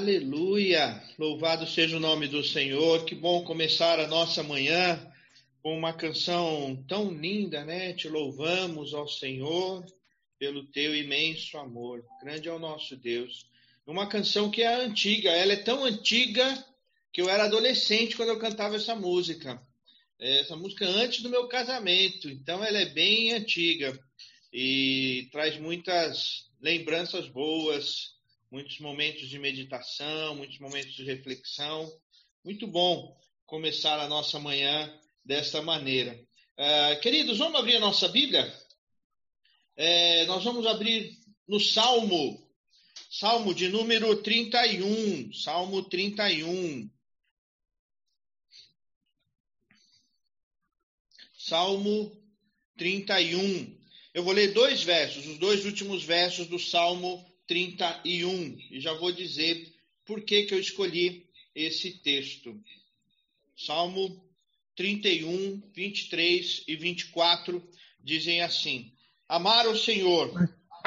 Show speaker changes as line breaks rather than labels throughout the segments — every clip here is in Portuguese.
Aleluia! Louvado seja o nome do Senhor. Que bom começar a nossa manhã com uma canção tão linda, né? Te louvamos ao Senhor pelo teu imenso amor. Grande é o nosso Deus. Uma canção que é antiga, ela é tão antiga que eu era adolescente quando eu cantava essa música. Essa música antes do meu casamento, então ela é bem antiga e traz muitas lembranças boas, muitos momentos de meditação, muitos momentos de reflexão. Muito bom começar a nossa manhã desta maneira. Uh, queridos, vamos abrir a nossa Bíblia? É, nós vamos abrir no Salmo, Salmo de número 31, Salmo 31. Salmo 31. Eu vou ler dois versos, os dois últimos versos do Salmo 31, e já vou dizer por que, que eu escolhi esse texto. Salmo 31, 23 e 24 dizem assim: Amar o Senhor,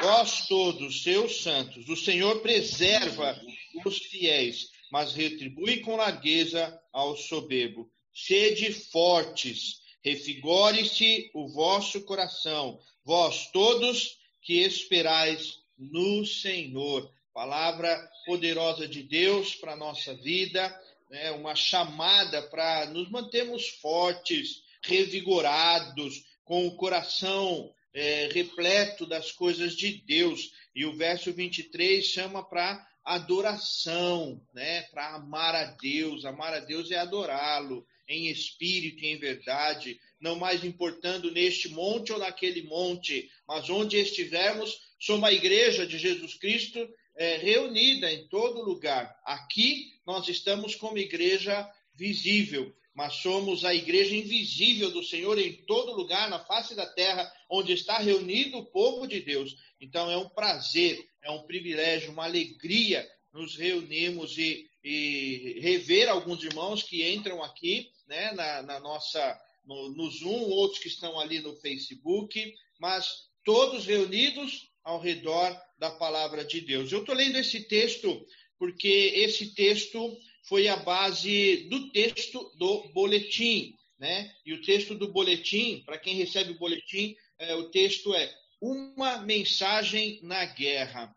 vós todos, seus santos, o Senhor preserva os fiéis, mas retribui com largueza ao soberbo. Sede fortes, refigore-se o vosso coração, vós todos que esperais no Senhor. Palavra poderosa de Deus para a nossa vida, né? uma chamada para nos mantermos fortes, revigorados, com o coração é, repleto das coisas de Deus. E o verso 23 chama para adoração, né? para amar a Deus. Amar a Deus é adorá-lo em espírito e em verdade, não mais importando neste monte ou naquele monte, mas onde estivermos, somos a igreja de Jesus Cristo é, reunida em todo lugar. Aqui nós estamos como igreja visível, mas somos a igreja invisível do Senhor em todo lugar, na face da terra, onde está reunido o povo de Deus. Então é um prazer, é um privilégio, uma alegria nos reunirmos e, e rever alguns irmãos que entram aqui né, na, na nossa no, no Zoom, outros que estão ali no Facebook, mas todos reunidos ao redor da palavra de Deus. Eu estou lendo esse texto porque esse texto foi a base do texto do boletim, né? E o texto do boletim, para quem recebe o boletim, é, o texto é uma mensagem na guerra.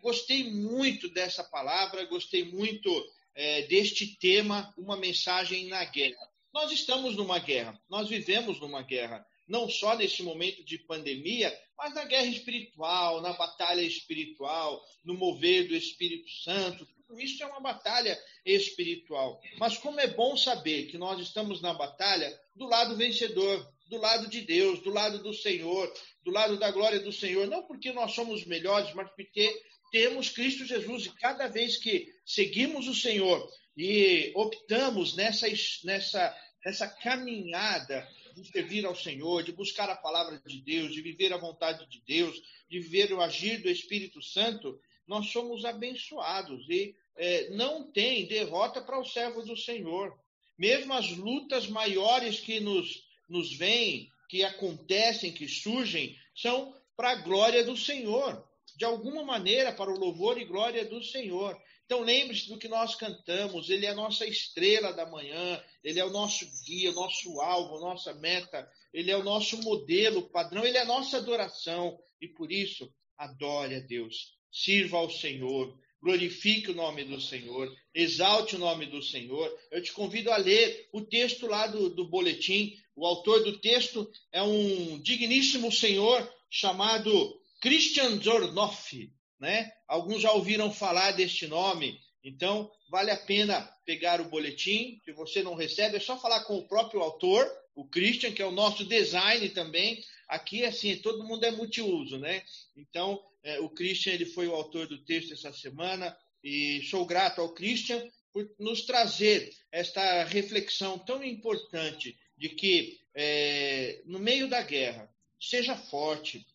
Gostei muito dessa palavra, gostei muito é, deste tema, uma mensagem na guerra. Nós estamos numa guerra, nós vivemos numa guerra, não só nesse momento de pandemia, mas na guerra espiritual, na batalha espiritual, no mover do Espírito Santo. Tudo isso é uma batalha espiritual. Mas como é bom saber que nós estamos na batalha do lado vencedor, do lado de Deus, do lado do Senhor, do lado da glória do Senhor, não porque nós somos melhores, mas porque temos Cristo Jesus e cada vez que seguimos o Senhor e optamos nessa, nessa, nessa caminhada de servir ao Senhor, de buscar a palavra de Deus, de viver a vontade de Deus, de viver o agir do Espírito Santo, nós somos abençoados e é, não tem derrota para o servo do Senhor. Mesmo as lutas maiores que nos, nos vêm, que acontecem, que surgem, são para a glória do Senhor. De alguma maneira, para o louvor e glória do Senhor. Então lembre-se do que nós cantamos, ele é a nossa estrela da manhã, ele é o nosso guia, o nosso alvo, nossa meta, ele é o nosso modelo, padrão, ele é a nossa adoração. E por isso, adore a Deus, sirva ao Senhor, glorifique o nome do Senhor, exalte o nome do Senhor. Eu te convido a ler o texto lá do, do boletim. O autor do texto é um digníssimo senhor chamado Christian Zornoff né? Alguns já ouviram falar deste nome, então vale a pena pegar o boletim. Se você não recebe, é só falar com o próprio autor, o Christian, que é o nosso design também. Aqui, assim, todo mundo é multiuso, né? Então, é, o Christian ele foi o autor do texto essa semana e sou grato ao Christian por nos trazer esta reflexão tão importante de que é, no meio da guerra seja forte,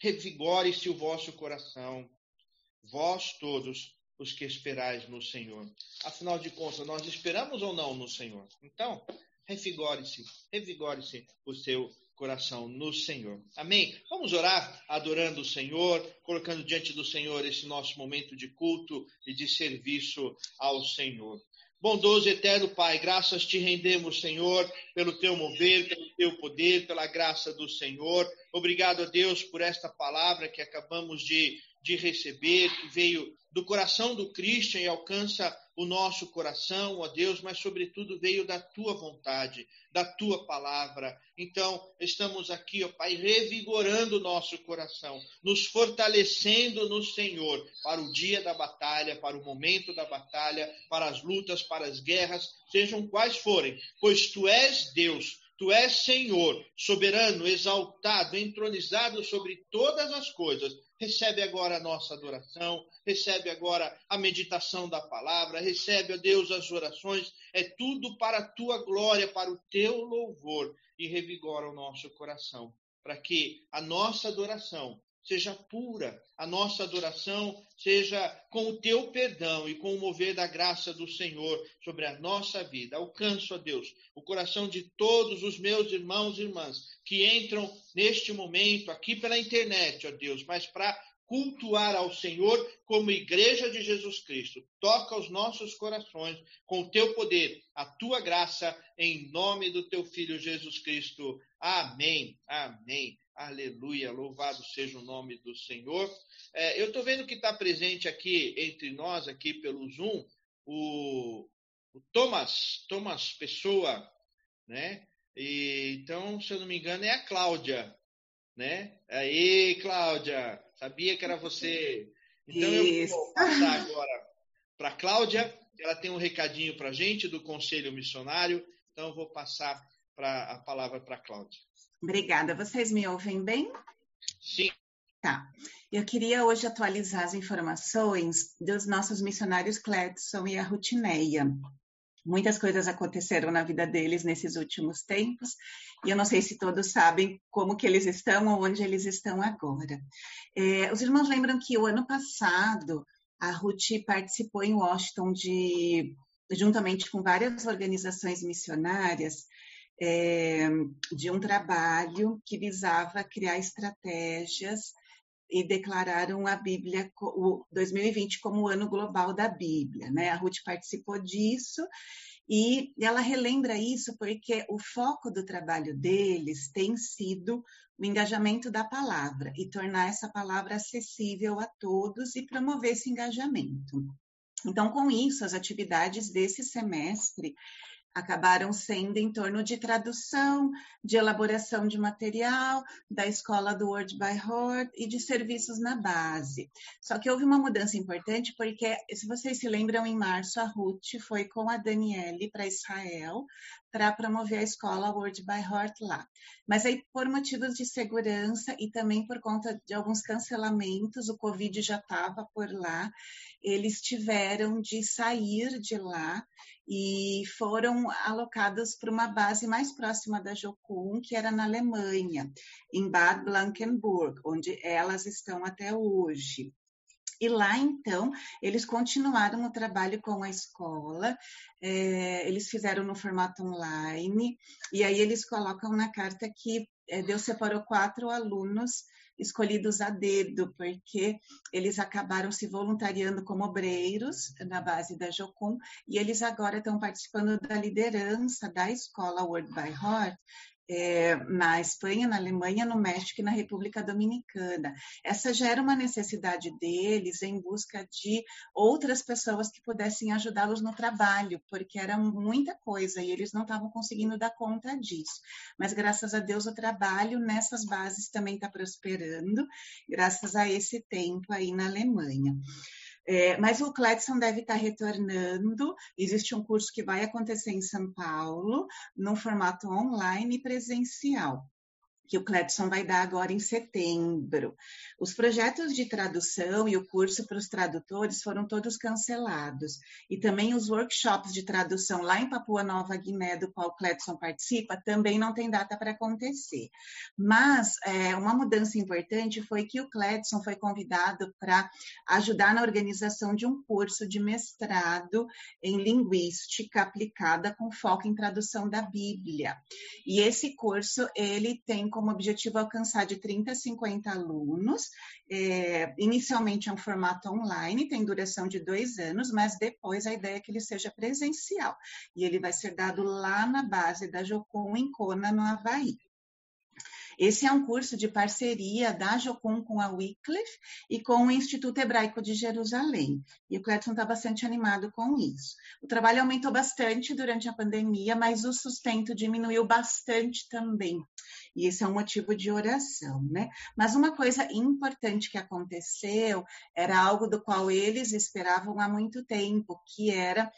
revigore-se o vosso coração, vós todos os que esperais no Senhor. Afinal de contas, nós esperamos ou não no Senhor? Então, revigore-se, revigore-se o seu coração no Senhor. Amém? Vamos orar adorando o Senhor, colocando diante do Senhor esse nosso momento de culto e de serviço ao Senhor. Bondoso eterno Pai, graças te rendemos, Senhor, pelo teu mover, pelo teu poder, pela graça do Senhor. Obrigado a Deus por esta palavra que acabamos de, de receber, que veio do coração do Christian e alcança o nosso coração, ó Deus, mas sobretudo veio da tua vontade, da tua palavra. Então, estamos aqui, ó Pai, revigorando o nosso coração, nos fortalecendo no Senhor para o dia da batalha, para o momento da batalha, para as lutas, para as guerras, sejam quais forem, pois tu és Deus, Tu és Senhor, soberano, exaltado, entronizado sobre todas as coisas. Recebe agora a nossa adoração, recebe agora a meditação da palavra, recebe, ó Deus, as orações. É tudo para a tua glória, para o teu louvor e revigora o nosso coração, para que a nossa adoração seja pura, a nossa adoração seja com o teu perdão e com o mover da graça do Senhor sobre a nossa vida. Alcanço, a Deus, o coração de todos os meus irmãos e irmãs que entram neste momento aqui pela internet, ó Deus, mas para cultuar ao Senhor como igreja de Jesus Cristo. Toca os nossos corações com o teu poder, a tua graça, em nome do teu filho Jesus Cristo. Amém. Amém. Aleluia, louvado seja o nome do Senhor. É, eu estou vendo que está presente aqui entre nós, aqui pelo Zoom, o, o Thomas, Thomas Pessoa, né? E, então, se eu não me engano, é a Cláudia, né? Aí, Cláudia, sabia que era você. Então, Isso. eu vou passar agora para a Cláudia, ela tem um recadinho para a gente do Conselho Missionário, então eu vou passar pra, a palavra para a Cláudia.
Obrigada. Vocês me ouvem bem?
Sim.
Tá. Eu queria hoje atualizar as informações dos nossos missionários Cledson e a Rutineia. Muitas coisas aconteceram na vida deles nesses últimos tempos, e eu não sei se todos sabem como que eles estão ou onde eles estão agora. É, os irmãos lembram que o ano passado a Ruth participou em Washington de, juntamente com várias organizações missionárias, é, de um trabalho que visava criar estratégias e declararam a Bíblia, o 2020, como o ano global da Bíblia. Né? A Ruth participou disso e ela relembra isso porque o foco do trabalho deles tem sido o engajamento da palavra e tornar essa palavra acessível a todos e promover esse engajamento. Então, com isso, as atividades desse semestre acabaram sendo em torno de tradução, de elaboração de material, da escola do Word by Heart e de serviços na base. Só que houve uma mudança importante porque, se vocês se lembram, em março a Ruth foi com a Daniele para Israel para promover a escola Word by Heart lá. Mas aí, por motivos de segurança e também por conta de alguns cancelamentos, o Covid já estava por lá, eles tiveram de sair de lá e foram alocados para uma base mais próxima da Jocum, que era na Alemanha, em Bad Blankenburg, onde elas estão até hoje. E lá, então, eles continuaram o trabalho com a escola, é, eles fizeram no formato online, e aí eles colocam na carta que é, Deus separou quatro alunos escolhidos a dedo, porque eles acabaram se voluntariando como obreiros na base da Jocum, e eles agora estão participando da liderança da escola Word by Heart, é, na Espanha, na Alemanha, no México e na República Dominicana. Essa já era uma necessidade deles em busca de outras pessoas que pudessem ajudá-los no trabalho, porque era muita coisa e eles não estavam conseguindo dar conta disso. Mas graças a Deus o trabalho nessas bases também está prosperando, graças a esse tempo aí na Alemanha. É, mas o Cledson deve estar retornando. Existe um curso que vai acontecer em São Paulo, num formato online e presencial. Que o Cledson vai dar agora em setembro. Os projetos de tradução e o curso para os tradutores foram todos cancelados. E também os workshops de tradução lá em Papua Nova Guiné, do qual o Cledson participa, também não tem data para acontecer. Mas é, uma mudança importante foi que o Cledson foi convidado para ajudar na organização de um curso de mestrado em linguística aplicada com foco em tradução da Bíblia. E esse curso, ele tem como objetivo alcançar de 30 a 50 alunos. É, inicialmente é um formato online, tem duração de dois anos, mas depois a ideia é que ele seja presencial. E ele vai ser dado lá na base da Jocum, em Kona, no Havaí. Esse é um curso de parceria da Jocum com a Wycliffe e com o Instituto Hebraico de Jerusalém. E o Cleiton está bastante animado com isso. O trabalho aumentou bastante durante a pandemia, mas o sustento diminuiu bastante também. E esse é um motivo de oração, né? Mas uma coisa importante que aconteceu era algo do qual eles esperavam há muito tempo, que era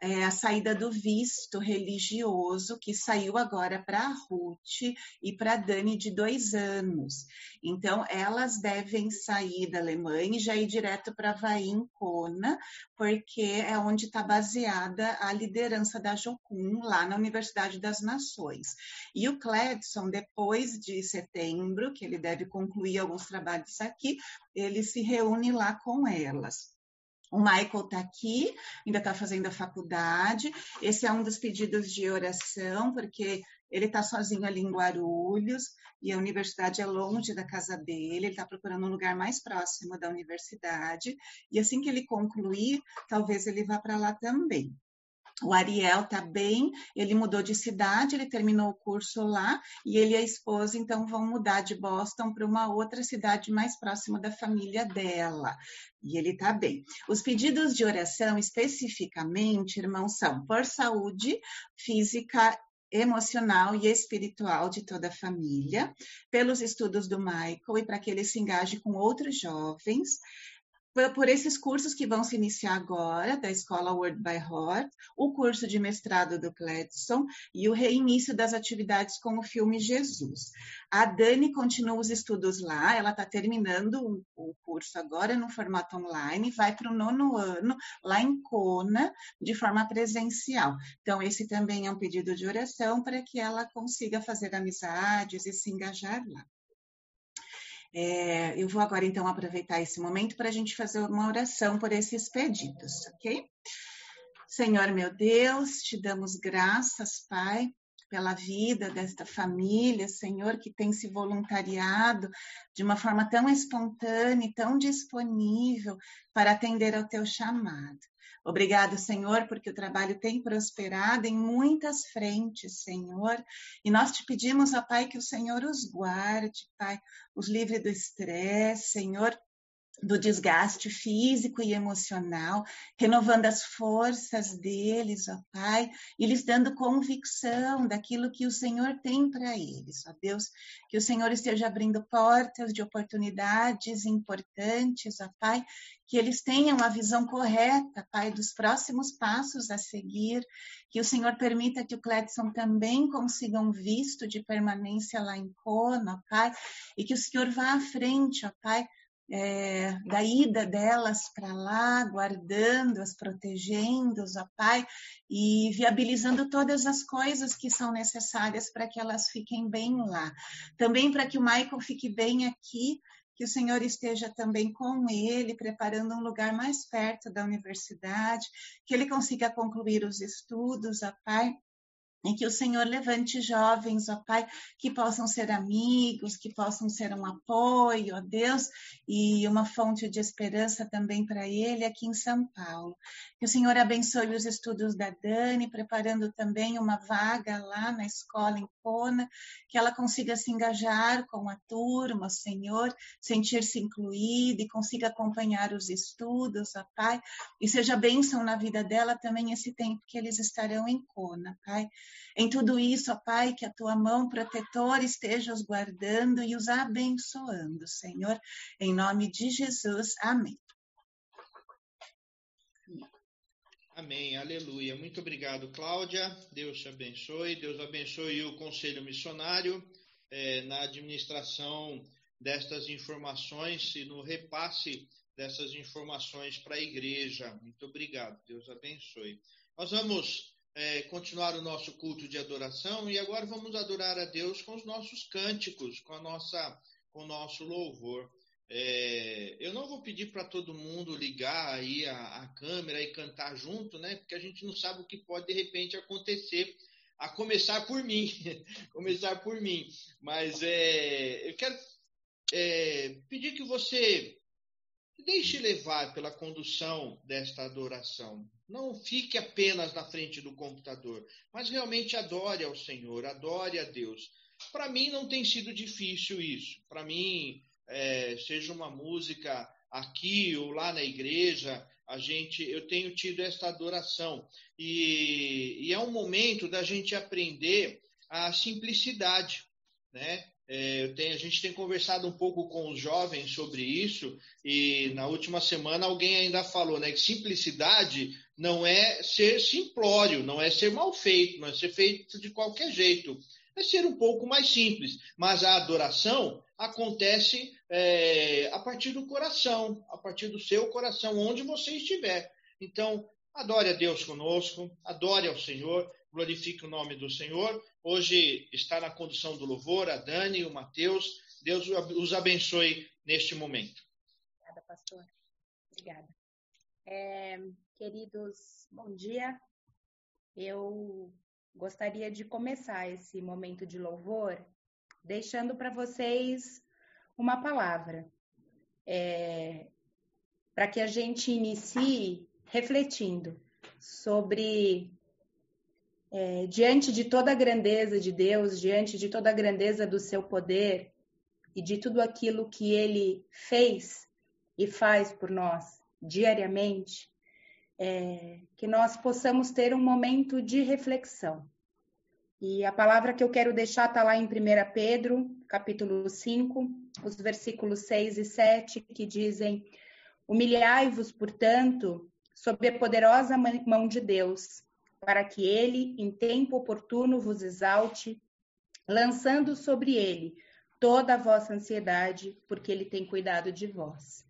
é, a saída do visto religioso, que saiu agora para a Ruth e para a Dani de dois anos. Então, elas devem sair da Alemanha e já ir direto para Kona, porque é onde está baseada a liderança da Jocum, lá na Universidade das Nações. E o Cledson, depois de setembro, que ele deve concluir alguns trabalhos aqui, ele se reúne lá com elas. O Michael está aqui, ainda está fazendo a faculdade. Esse é um dos pedidos de oração, porque ele está sozinho ali em Guarulhos e a universidade é longe da casa dele. Ele está procurando um lugar mais próximo da universidade. E assim que ele concluir, talvez ele vá para lá também. O Ariel está bem, ele mudou de cidade, ele terminou o curso lá e ele e a esposa então vão mudar de Boston para uma outra cidade mais próxima da família dela. E ele está bem. Os pedidos de oração especificamente, irmãos, são por saúde física emocional e espiritual de toda a família, pelos estudos do Michael e para que ele se engaje com outros jovens, por esses cursos que vão se iniciar agora, da Escola Word by Heart, o curso de mestrado do Cledson e o reinício das atividades com o filme Jesus. A Dani continua os estudos lá, ela está terminando o curso agora no formato online, vai para o nono ano, lá em Kona, de forma presencial. Então, esse também é um pedido de oração para que ela consiga fazer amizades e se engajar lá. É, eu vou agora, então, aproveitar esse momento para a gente fazer uma oração por esses pedidos, ok? Senhor meu Deus, te damos graças, Pai, pela vida desta família, Senhor, que tem se voluntariado de uma forma tão espontânea e tão disponível para atender ao teu chamado. Obrigado, Senhor, porque o trabalho tem prosperado em muitas frentes, Senhor. E nós te pedimos, ó Pai, que o Senhor os guarde, Pai, os livre do estresse, Senhor, do desgaste físico e emocional, renovando as forças deles, ó Pai, e lhes dando convicção daquilo que o Senhor tem para eles, ó Deus, que o Senhor esteja abrindo portas de oportunidades importantes, ó Pai, que eles tenham a visão correta, Pai, dos próximos passos a seguir, que o Senhor permita que o Cledson também consiga um visto de permanência lá em Kona, ó Pai, e que o Senhor vá à frente, ó Pai, é, da ida delas para lá, guardando-as, protegendo-as, ó Pai, e viabilizando todas as coisas que são necessárias para que elas fiquem bem lá. Também para que o Michael fique bem aqui, que o Senhor esteja também com ele, preparando um lugar mais perto da universidade, que ele consiga concluir os estudos, ó Pai, em que o Senhor levante jovens, ó Pai, que possam ser amigos, que possam ser um apoio, ó Deus, e uma fonte de esperança também para ele aqui em São Paulo. Que o Senhor abençoe os estudos da Dani, preparando também uma vaga lá na escola em Que ela consiga se engajar com a turma, Senhor, sentir-se incluída e consiga acompanhar os estudos, ó Pai, e seja bênção na vida dela também esse tempo que eles estarão em Cona, Pai. Em tudo isso, ó Pai, que a tua mão protetora esteja os guardando e os abençoando, Senhor, em nome de Jesus. Amém.
Amém, aleluia. Muito obrigado, Cláudia. Deus te abençoe. Deus abençoe o Conselho Missionário é, na administração destas informações e no repasse dessas informações para a igreja. Muito obrigado, Deus abençoe. Nós vamos é, continuar o nosso culto de adoração e agora vamos adorar a Deus com os nossos cânticos, com a nossa, com o nosso louvor. É, eu não vou pedir para todo mundo ligar aí a, a, câmera e cantar junto, né? Porque a gente não sabe o que pode de repente acontecer, a começar por mim, começar por mim. Mas é, eu quero é, pedir que você deixe levar pela condução desta adoração. Não fique apenas na frente do computador, mas realmente adore ao Senhor, adore a Deus. Para mim não tem sido difícil isso. Para mim é, seja uma música aqui ou lá na igreja, a gente, eu tenho tido esta adoração e, e é um momento da gente aprender a simplicidade, né? É, tenho, a gente tem conversado um pouco com os jovens sobre isso e na última semana alguém ainda falou, né, que simplicidade não é ser simplório, não é ser mal feito, não é ser feito de qualquer jeito, é ser um pouco mais simples. Mas a adoração acontece é, a partir do coração, a partir do seu coração, onde você estiver. Então, adore a Deus conosco, adore ao Senhor, glorifique o nome do Senhor. Hoje está na condução do louvor a Dani e o Mateus. Deus os abençoe neste momento.
Obrigada, pastor. Obrigada. É, queridos, bom dia. Eu gostaria de começar esse momento de louvor deixando para vocês uma palavra, é, para que a gente inicie refletindo sobre, é, diante de toda a grandeza de Deus, diante de toda a grandeza do seu poder e de tudo aquilo que ele fez e faz por nós diariamente, é, que nós possamos ter um momento de reflexão. E a palavra que eu quero deixar está lá em 1 Pedro, capítulo 5, os versículos 6 e 7, que dizem: Humilhai-vos, portanto, sob a poderosa mão de Deus, para que ele, em tempo oportuno, vos exalte, lançando sobre ele toda a vossa ansiedade, porque ele tem cuidado de vós.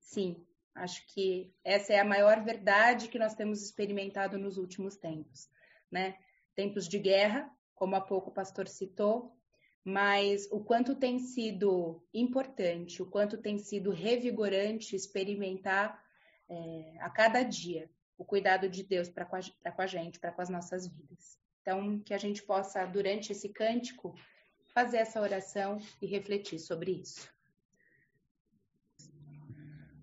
Sim, acho que essa é a maior verdade que nós temos experimentado nos últimos tempos, né? tempos de guerra, como há pouco o pastor citou, mas o quanto tem sido importante, o quanto tem sido revigorante experimentar é, a cada dia o cuidado de Deus para com, com a gente, para com as nossas vidas. Então, que a gente possa, durante esse cântico, fazer essa oração e refletir sobre isso.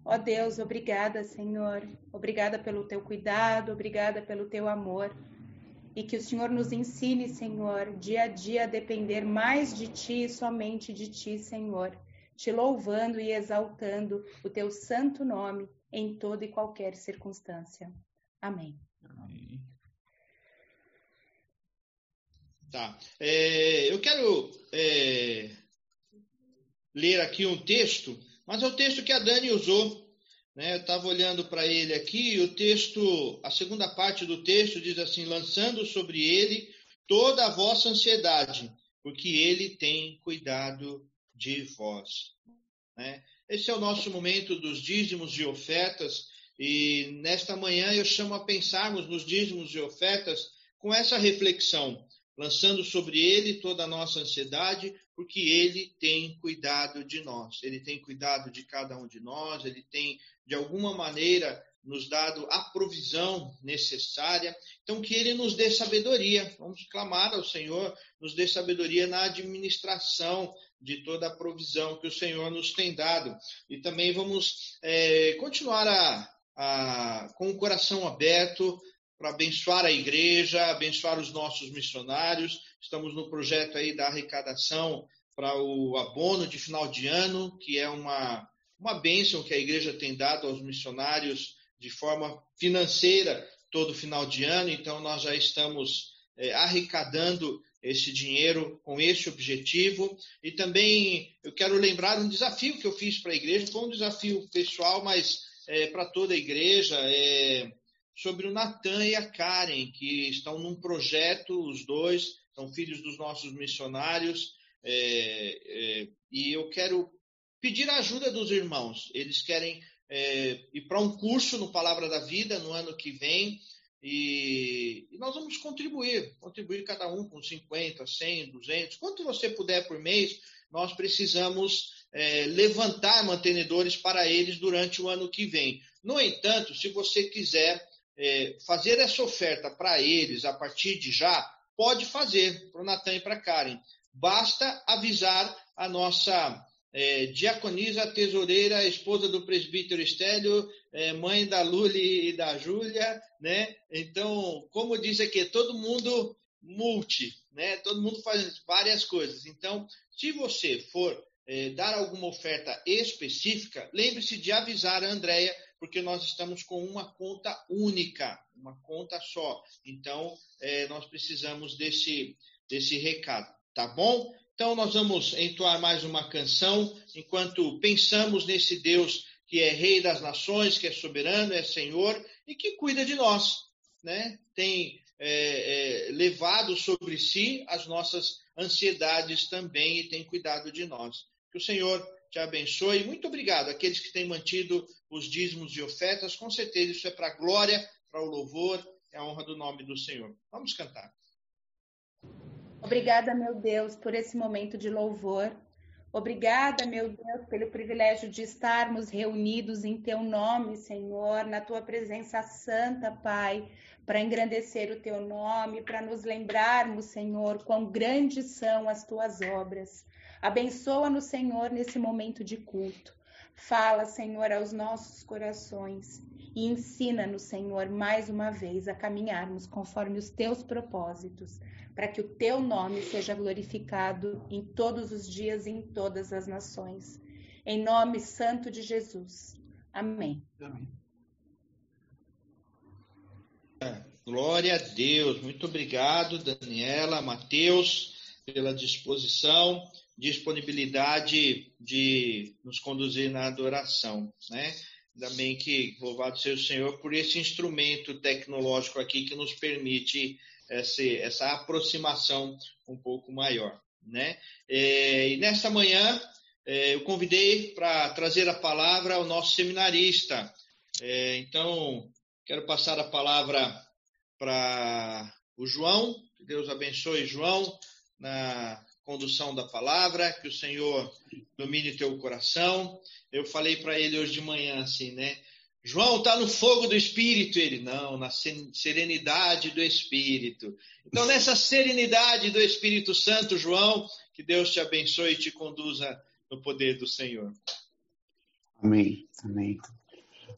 Ó Deus, obrigada, Senhor. Obrigada pelo teu cuidado, obrigada pelo teu amor e que o Senhor nos ensine, Senhor, dia a dia a depender mais de Ti e somente de Ti, Senhor, te louvando e exaltando o Teu santo nome em toda e qualquer circunstância. Amém. Amém.
Tá. É, eu quero é, ler aqui um texto, mas é o texto que a Dani usou né? Eu estava olhando para ele aqui, o texto, a segunda parte do texto diz assim: lançando sobre ele toda a vossa ansiedade, porque ele tem cuidado de vós. Né? Esse é o nosso momento dos dízimos e ofertas, e nesta manhã eu chamo a pensarmos nos dízimos e ofertas com essa reflexão, lançando sobre ele toda a nossa ansiedade, porque ele tem cuidado de nós, ele tem cuidado de cada um de nós, ele tem de alguma maneira, nos dado a provisão necessária. Então, que Ele nos dê sabedoria. Vamos clamar ao Senhor, nos dê sabedoria na administração de toda a provisão que o Senhor nos tem dado. E também vamos é, continuar a, a, com o coração aberto para abençoar a igreja, abençoar os nossos missionários. Estamos no projeto aí da arrecadação para o abono de final de ano, que é uma uma bênção que a igreja tem dado aos missionários de forma financeira todo final de ano, então nós já estamos é, arrecadando esse dinheiro com esse objetivo. E também eu quero lembrar um desafio que eu fiz para a igreja, foi um desafio pessoal, mas é, para toda a igreja, é, sobre o Natan e a Karen, que estão num projeto, os dois, são filhos dos nossos missionários, é, é, e eu quero pedir a ajuda dos irmãos. Eles querem é, ir para um curso no Palavra da Vida no ano que vem. E, e, nós vamos contribuir, contribuir cada um com 50, 100, 200, quanto você puder por mês, nós precisamos é, levantar mantenedores para eles durante o ano que vem. No entanto, se você quiser é, fazer essa oferta para eles a partir de já, pode fazer para o Natan e para a Karen. Basta avisar a nossa é, diaconisa, tesoureira, esposa do presbítero Estélio, é, mãe da Luli e da Júlia, né? Então, como diz aqui, todo mundo multi, né? Todo mundo faz várias coisas. Então, se você for é, dar alguma oferta específica, lembre-se de avisar a Andréia, porque nós estamos com uma conta única, uma conta só. Então, é, nós precisamos desse, desse recado, tá bom? Então, nós vamos entoar mais uma canção enquanto pensamos nesse Deus que é Rei das Nações, que é soberano, é Senhor e que cuida de nós. Né? Tem é, é, levado sobre si as nossas ansiedades também e tem cuidado de nós. Que o Senhor te abençoe. Muito obrigado àqueles que têm mantido os dízimos e ofertas. Com certeza isso é para a glória, para o louvor e a honra do nome do Senhor. Vamos cantar.
Obrigada, meu Deus, por esse momento de louvor. Obrigada, meu Deus, pelo privilégio de estarmos reunidos em Teu nome, Senhor, na Tua presença santa, Pai, para engrandecer o Teu nome, para nos lembrarmos, Senhor, quão grandes são as Tuas obras. Abençoa-nos, Senhor, nesse momento de culto. Fala, Senhor, aos nossos corações e ensina-nos, Senhor, mais uma vez a caminharmos conforme os Teus propósitos para que o teu nome seja glorificado em todos os dias e em todas as nações. Em nome santo de Jesus. Amém. Amém.
Glória a Deus. Muito obrigado, Daniela, Mateus, pela disposição, disponibilidade de nos conduzir na adoração, né? Ainda bem que louvado seja o Senhor por esse instrumento tecnológico aqui que nos permite essa, essa aproximação um pouco maior. Né? É, e nesta manhã é, eu convidei para trazer a palavra ao nosso seminarista. É, então, quero passar a palavra para o João. Que Deus abençoe, João, na condução da palavra, que o Senhor domine teu coração. Eu falei para ele hoje de manhã assim, né? João está no fogo do Espírito, ele não, na serenidade do Espírito. Então, nessa serenidade do Espírito Santo, João, que Deus te abençoe e te conduza no poder do Senhor.
Amém, amém.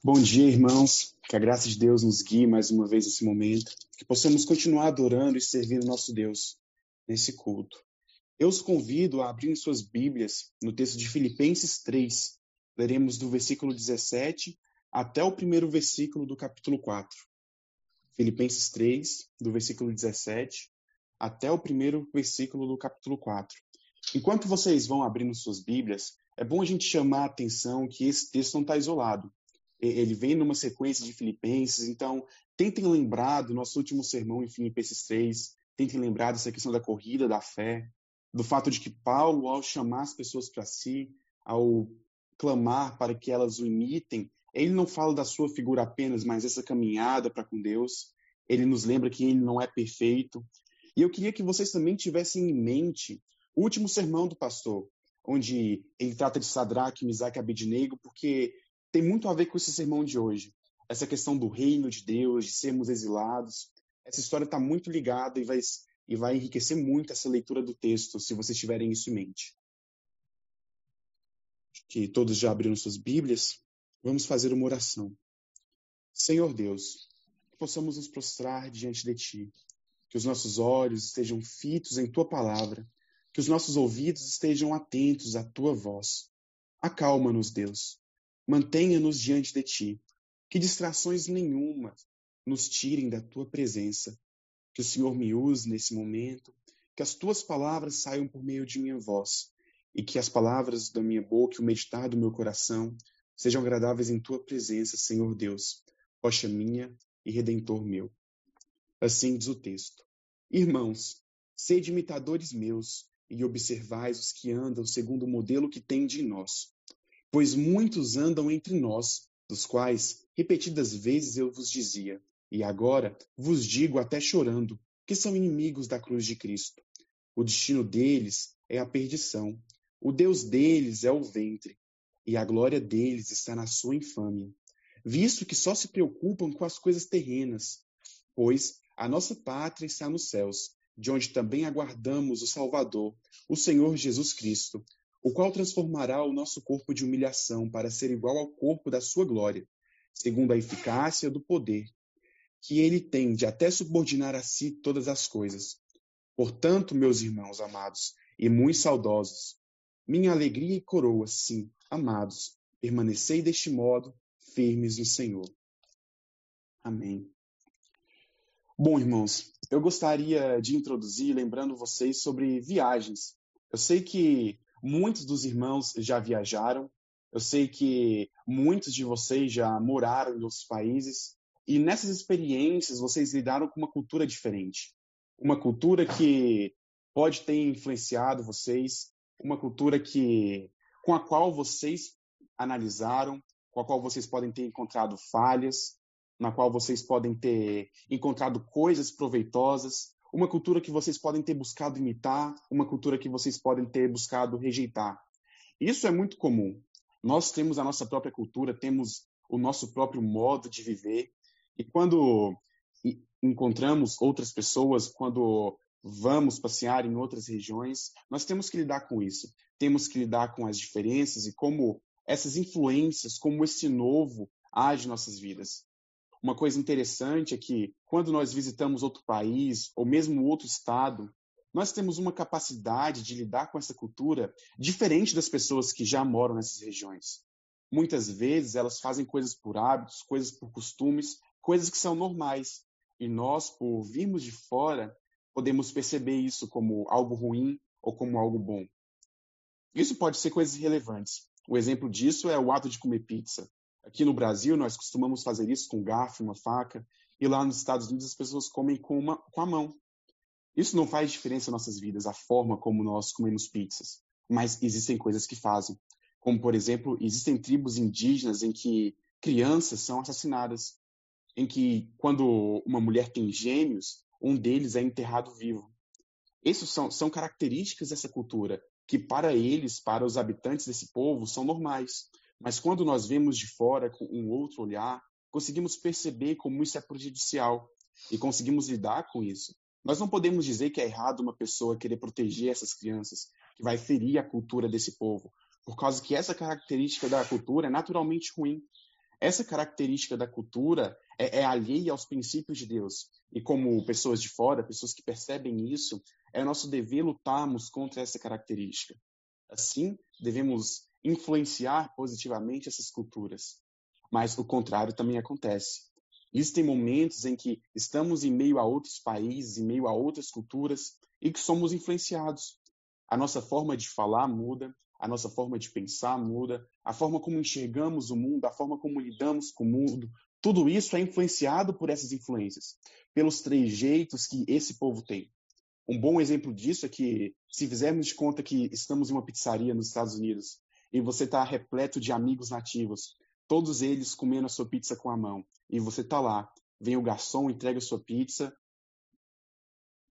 Bom dia, irmãos. Que a graça de Deus nos guie mais uma vez nesse momento. Que possamos continuar adorando e servindo nosso Deus nesse culto. Eu os convido a abrir suas Bíblias no texto de Filipenses 3. Leremos do versículo 17 até o primeiro versículo do capítulo 4. Filipenses 3, do versículo 17 até o primeiro versículo do capítulo 4. Enquanto vocês vão abrindo suas Bíblias, é bom a gente chamar a atenção que esse texto não está isolado. Ele vem numa sequência de Filipenses, então tentem lembrar do nosso último sermão em Filipenses 3, tentem lembrar dessa questão da corrida, da fé, do fato de que Paulo, ao chamar as pessoas para si, ao clamar para que elas o imitem, ele não fala da sua figura apenas, mas essa caminhada para com Deus. Ele nos lembra que ele não é perfeito. E eu queria que vocês também tivessem em mente o último sermão do pastor, onde ele trata de Sadraque, Misaque e Abednego, porque tem muito a ver com esse sermão de hoje. Essa questão do reino de Deus, de sermos exilados. Essa história está muito ligada e vai, e vai enriquecer muito essa leitura do texto, se vocês tiverem isso em mente. Que todos já abriram suas Bíblias. Vamos fazer uma oração. Senhor Deus, que possamos nos prostrar diante de Ti, que os nossos olhos estejam fitos em Tua palavra, que os nossos ouvidos estejam atentos à Tua voz. Acalma-nos, Deus. Mantenha-nos diante de Ti. Que distrações nenhuma nos tirem da Tua presença. Que o Senhor me use nesse momento, que as Tuas palavras saiam por meio de minha voz e que as palavras da minha boca e o meditar do meu coração sejam agradáveis em tua presença, Senhor Deus, rocha minha e redentor meu. Assim diz o texto. Irmãos, sede imitadores meus, e observais os que andam segundo o modelo que tende em nós. Pois muitos andam entre nós, dos quais repetidas vezes eu vos dizia, e agora vos digo até chorando, que são inimigos da cruz de Cristo. O destino deles é a perdição, o Deus deles é o ventre, e a glória deles está na sua infâmia, visto que só se preocupam com as coisas terrenas, pois a nossa pátria está nos céus, de onde também aguardamos o Salvador, o Senhor Jesus Cristo, o qual transformará o nosso corpo de humilhação para ser igual ao corpo da sua glória, segundo a eficácia do poder que ele tem de até subordinar a si todas as coisas. Portanto, meus irmãos amados e muito saudosos, minha alegria e coroa, sim, amados, permanecei deste modo firmes no Senhor. Amém. Bom, irmãos, eu gostaria de introduzir lembrando vocês sobre viagens. Eu sei que muitos dos irmãos já viajaram, eu sei que muitos de vocês já moraram em outros países, e nessas experiências vocês lidaram com uma cultura diferente. Uma cultura que pode ter influenciado vocês, uma cultura que com a qual vocês analisaram, com a qual vocês podem ter encontrado falhas, na qual vocês podem ter encontrado coisas proveitosas, uma cultura que vocês podem ter buscado imitar, uma cultura que vocês podem ter buscado rejeitar. Isso é muito comum. Nós temos a nossa própria cultura, temos o nosso próprio modo de viver, e quando encontramos outras pessoas, quando vamos passear em outras regiões, nós temos que lidar com isso. Temos que lidar com as diferenças e como essas influências, como esse novo age em nossas vidas. Uma coisa interessante é que quando nós visitamos outro país ou mesmo outro estado, nós temos uma capacidade de lidar com essa cultura diferente das pessoas que já moram nessas regiões. Muitas vezes elas fazem coisas por hábitos, coisas por costumes, coisas que são normais. E nós, por virmos de fora, podemos perceber isso como algo ruim ou como algo bom. Isso pode ser coisas relevantes. O exemplo disso é o ato de comer pizza. Aqui no Brasil, nós costumamos fazer isso com garfo e uma faca, e lá nos Estados Unidos as pessoas comem com, uma, com a mão. Isso não faz diferença em nossas vidas, a forma como nós comemos pizzas, mas existem coisas que fazem. Como, por exemplo, existem tribos indígenas em que crianças são assassinadas, em que, quando uma mulher tem gêmeos, um deles é enterrado vivo. Essas são, são características dessa cultura, que para eles, para os habitantes desse povo, são normais. Mas quando nós vemos de fora com um outro olhar, conseguimos perceber como isso é prejudicial e conseguimos lidar com isso. Nós não podemos dizer que é errado uma pessoa querer proteger essas crianças, que vai ferir a cultura desse povo, por causa que essa característica da cultura é naturalmente ruim. Essa característica da cultura é, é alheia aos princípios de Deus. E como pessoas de fora, pessoas que percebem isso, é nosso dever lutarmos contra essa característica. Assim, devemos influenciar positivamente essas culturas. Mas o contrário também acontece. Existem momentos em que estamos em meio a outros países, em meio a outras culturas, e que somos influenciados. A nossa forma de falar muda, a nossa forma de pensar muda, a forma como enxergamos o mundo, a forma como lidamos com o mundo, tudo isso é influenciado por essas influências, pelos trejeitos que esse povo tem. Um bom exemplo disso é que, se fizermos de conta que estamos em uma pizzaria nos Estados Unidos e você está repleto de amigos nativos, todos eles comendo a sua pizza com a mão, e você está lá, vem o garçom, entrega a sua pizza.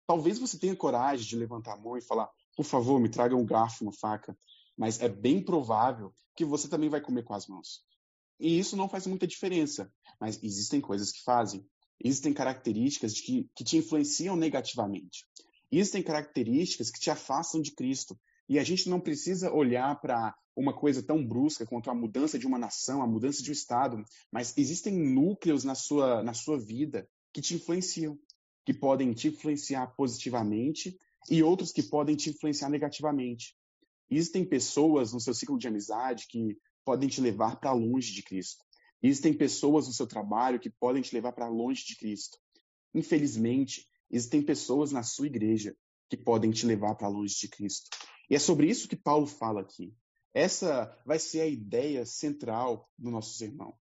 Talvez você tenha coragem de levantar a mão e falar: por favor, me traga um garfo, uma faca. Mas é bem provável que você também vai comer com as mãos. E isso não faz muita diferença, mas existem coisas que fazem. Existem características de que, que te influenciam negativamente. Existem características que te afastam de Cristo. E a gente não precisa olhar para uma coisa tão brusca quanto a mudança de uma nação, a mudança de um estado, mas existem núcleos na sua, na sua vida que te influenciam, que podem te influenciar positivamente e outros que podem te influenciar negativamente. Existem pessoas no seu ciclo de amizade que podem te levar para longe de Cristo. Existem pessoas no seu trabalho que podem te levar para longe de Cristo. Infelizmente, existem pessoas na sua igreja que podem te levar para longe de Cristo. E é sobre isso que Paulo fala aqui. Essa vai ser a ideia central do nosso sermão.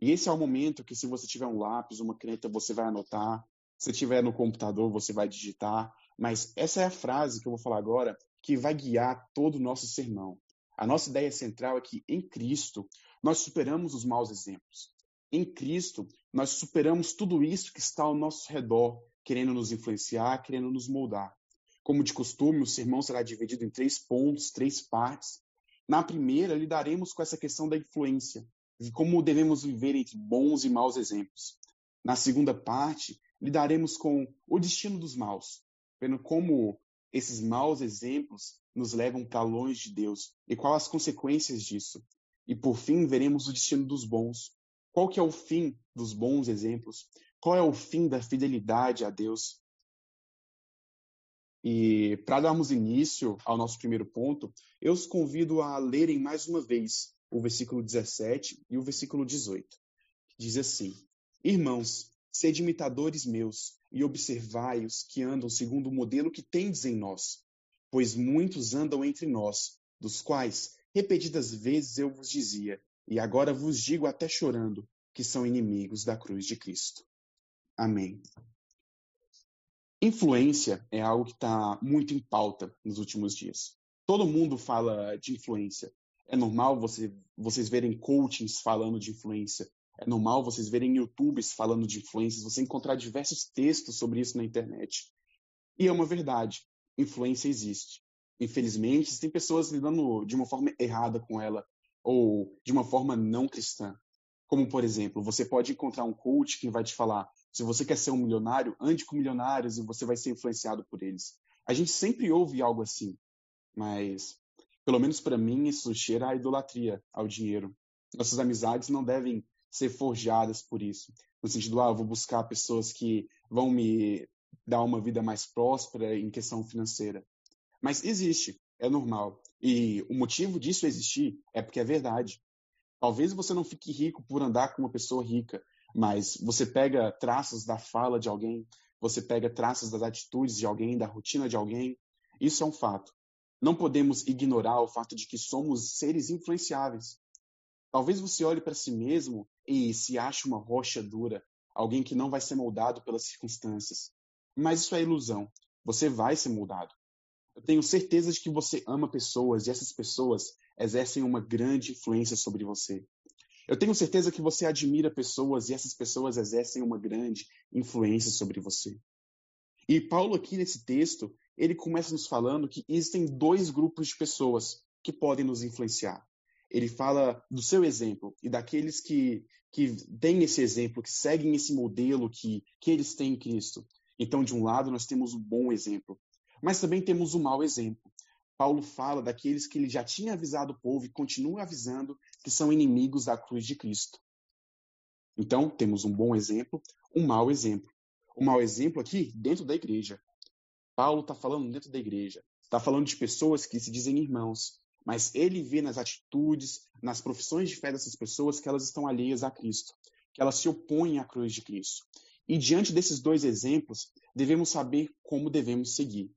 E esse é o momento que, se você tiver um lápis, uma caneta, você vai anotar. Se tiver no computador, você vai digitar. Mas essa é a frase que eu vou falar agora, que vai guiar todo o nosso sermão. A nossa ideia central é que em Cristo nós superamos os maus exemplos. Em Cristo nós superamos tudo isso que está ao nosso redor, querendo nos influenciar, querendo nos moldar. Como de costume, o sermão será dividido em três pontos, três partes. Na primeira, lidaremos com essa questão da influência, de como devemos viver entre bons e maus exemplos. Na segunda parte, lidaremos com o destino dos maus, vendo como esses maus exemplos nos levam para longe de Deus e quais as consequências disso. E por fim, veremos o destino dos bons. Qual que é o fim dos bons exemplos? Qual é o fim da fidelidade a Deus? E para darmos início ao nosso primeiro ponto, eu os convido a lerem mais uma vez o versículo 17 e o versículo 18. Diz assim: Irmãos, sede imitadores meus e observai os que andam segundo o modelo que tendes em nós, pois muitos andam entre nós, dos quais repetidas vezes eu vos dizia, e agora vos digo até chorando, que são inimigos da cruz de Cristo. Amém. Influência é algo que está muito em pauta nos últimos dias. Todo mundo fala de influência. É normal você, vocês verem coachings falando de influência. É normal vocês verem YouTubes falando de influências, você encontrar diversos textos sobre isso na internet. E é uma verdade, influência existe. Infelizmente, existem pessoas lidando de uma forma errada com ela, ou de uma forma não cristã. Como, por exemplo, você pode encontrar um coach que vai te falar: se você quer ser um milionário, ande com milionários e você vai ser influenciado por eles. A gente sempre ouve algo assim, mas, pelo menos para mim, isso cheira a idolatria ao dinheiro. Nossas amizades não devem ser forjadas por isso. No sentido, ah, vou buscar pessoas que vão me dar uma vida mais próspera em questão financeira. Mas existe, é normal. E o motivo disso existir é porque é verdade. Talvez você não fique rico por andar com uma pessoa rica, mas você pega traços da fala de alguém, você pega traços das atitudes de alguém, da rotina de alguém. Isso é um fato. Não podemos ignorar o fato de que somos seres influenciáveis. Talvez você olhe para si mesmo e se ache uma rocha dura, alguém que não vai ser moldado pelas circunstâncias. Mas isso é ilusão. Você vai ser moldado. Eu tenho certeza de que você ama pessoas e essas pessoas exercem uma grande influência sobre você. Eu tenho certeza que você admira pessoas e essas pessoas exercem uma grande influência sobre você. E Paulo aqui nesse texto, ele começa nos falando que existem dois grupos de pessoas que podem nos influenciar ele fala do seu exemplo e daqueles que, que têm esse exemplo, que seguem esse modelo que, que eles têm em Cristo. Então, de um lado, nós temos o bom exemplo, mas também temos o mau exemplo. Paulo fala daqueles que ele já tinha avisado o povo e continua avisando que são inimigos da cruz de Cristo. Então, temos um bom exemplo, um mau exemplo. O mau exemplo aqui, dentro da igreja. Paulo está falando dentro da igreja. Está falando de pessoas que se dizem irmãos, mas ele vê nas atitudes, nas profissões de fé dessas pessoas que elas estão alheias a Cristo, que elas se opõem à cruz de Cristo. E diante desses dois exemplos, devemos saber como devemos seguir.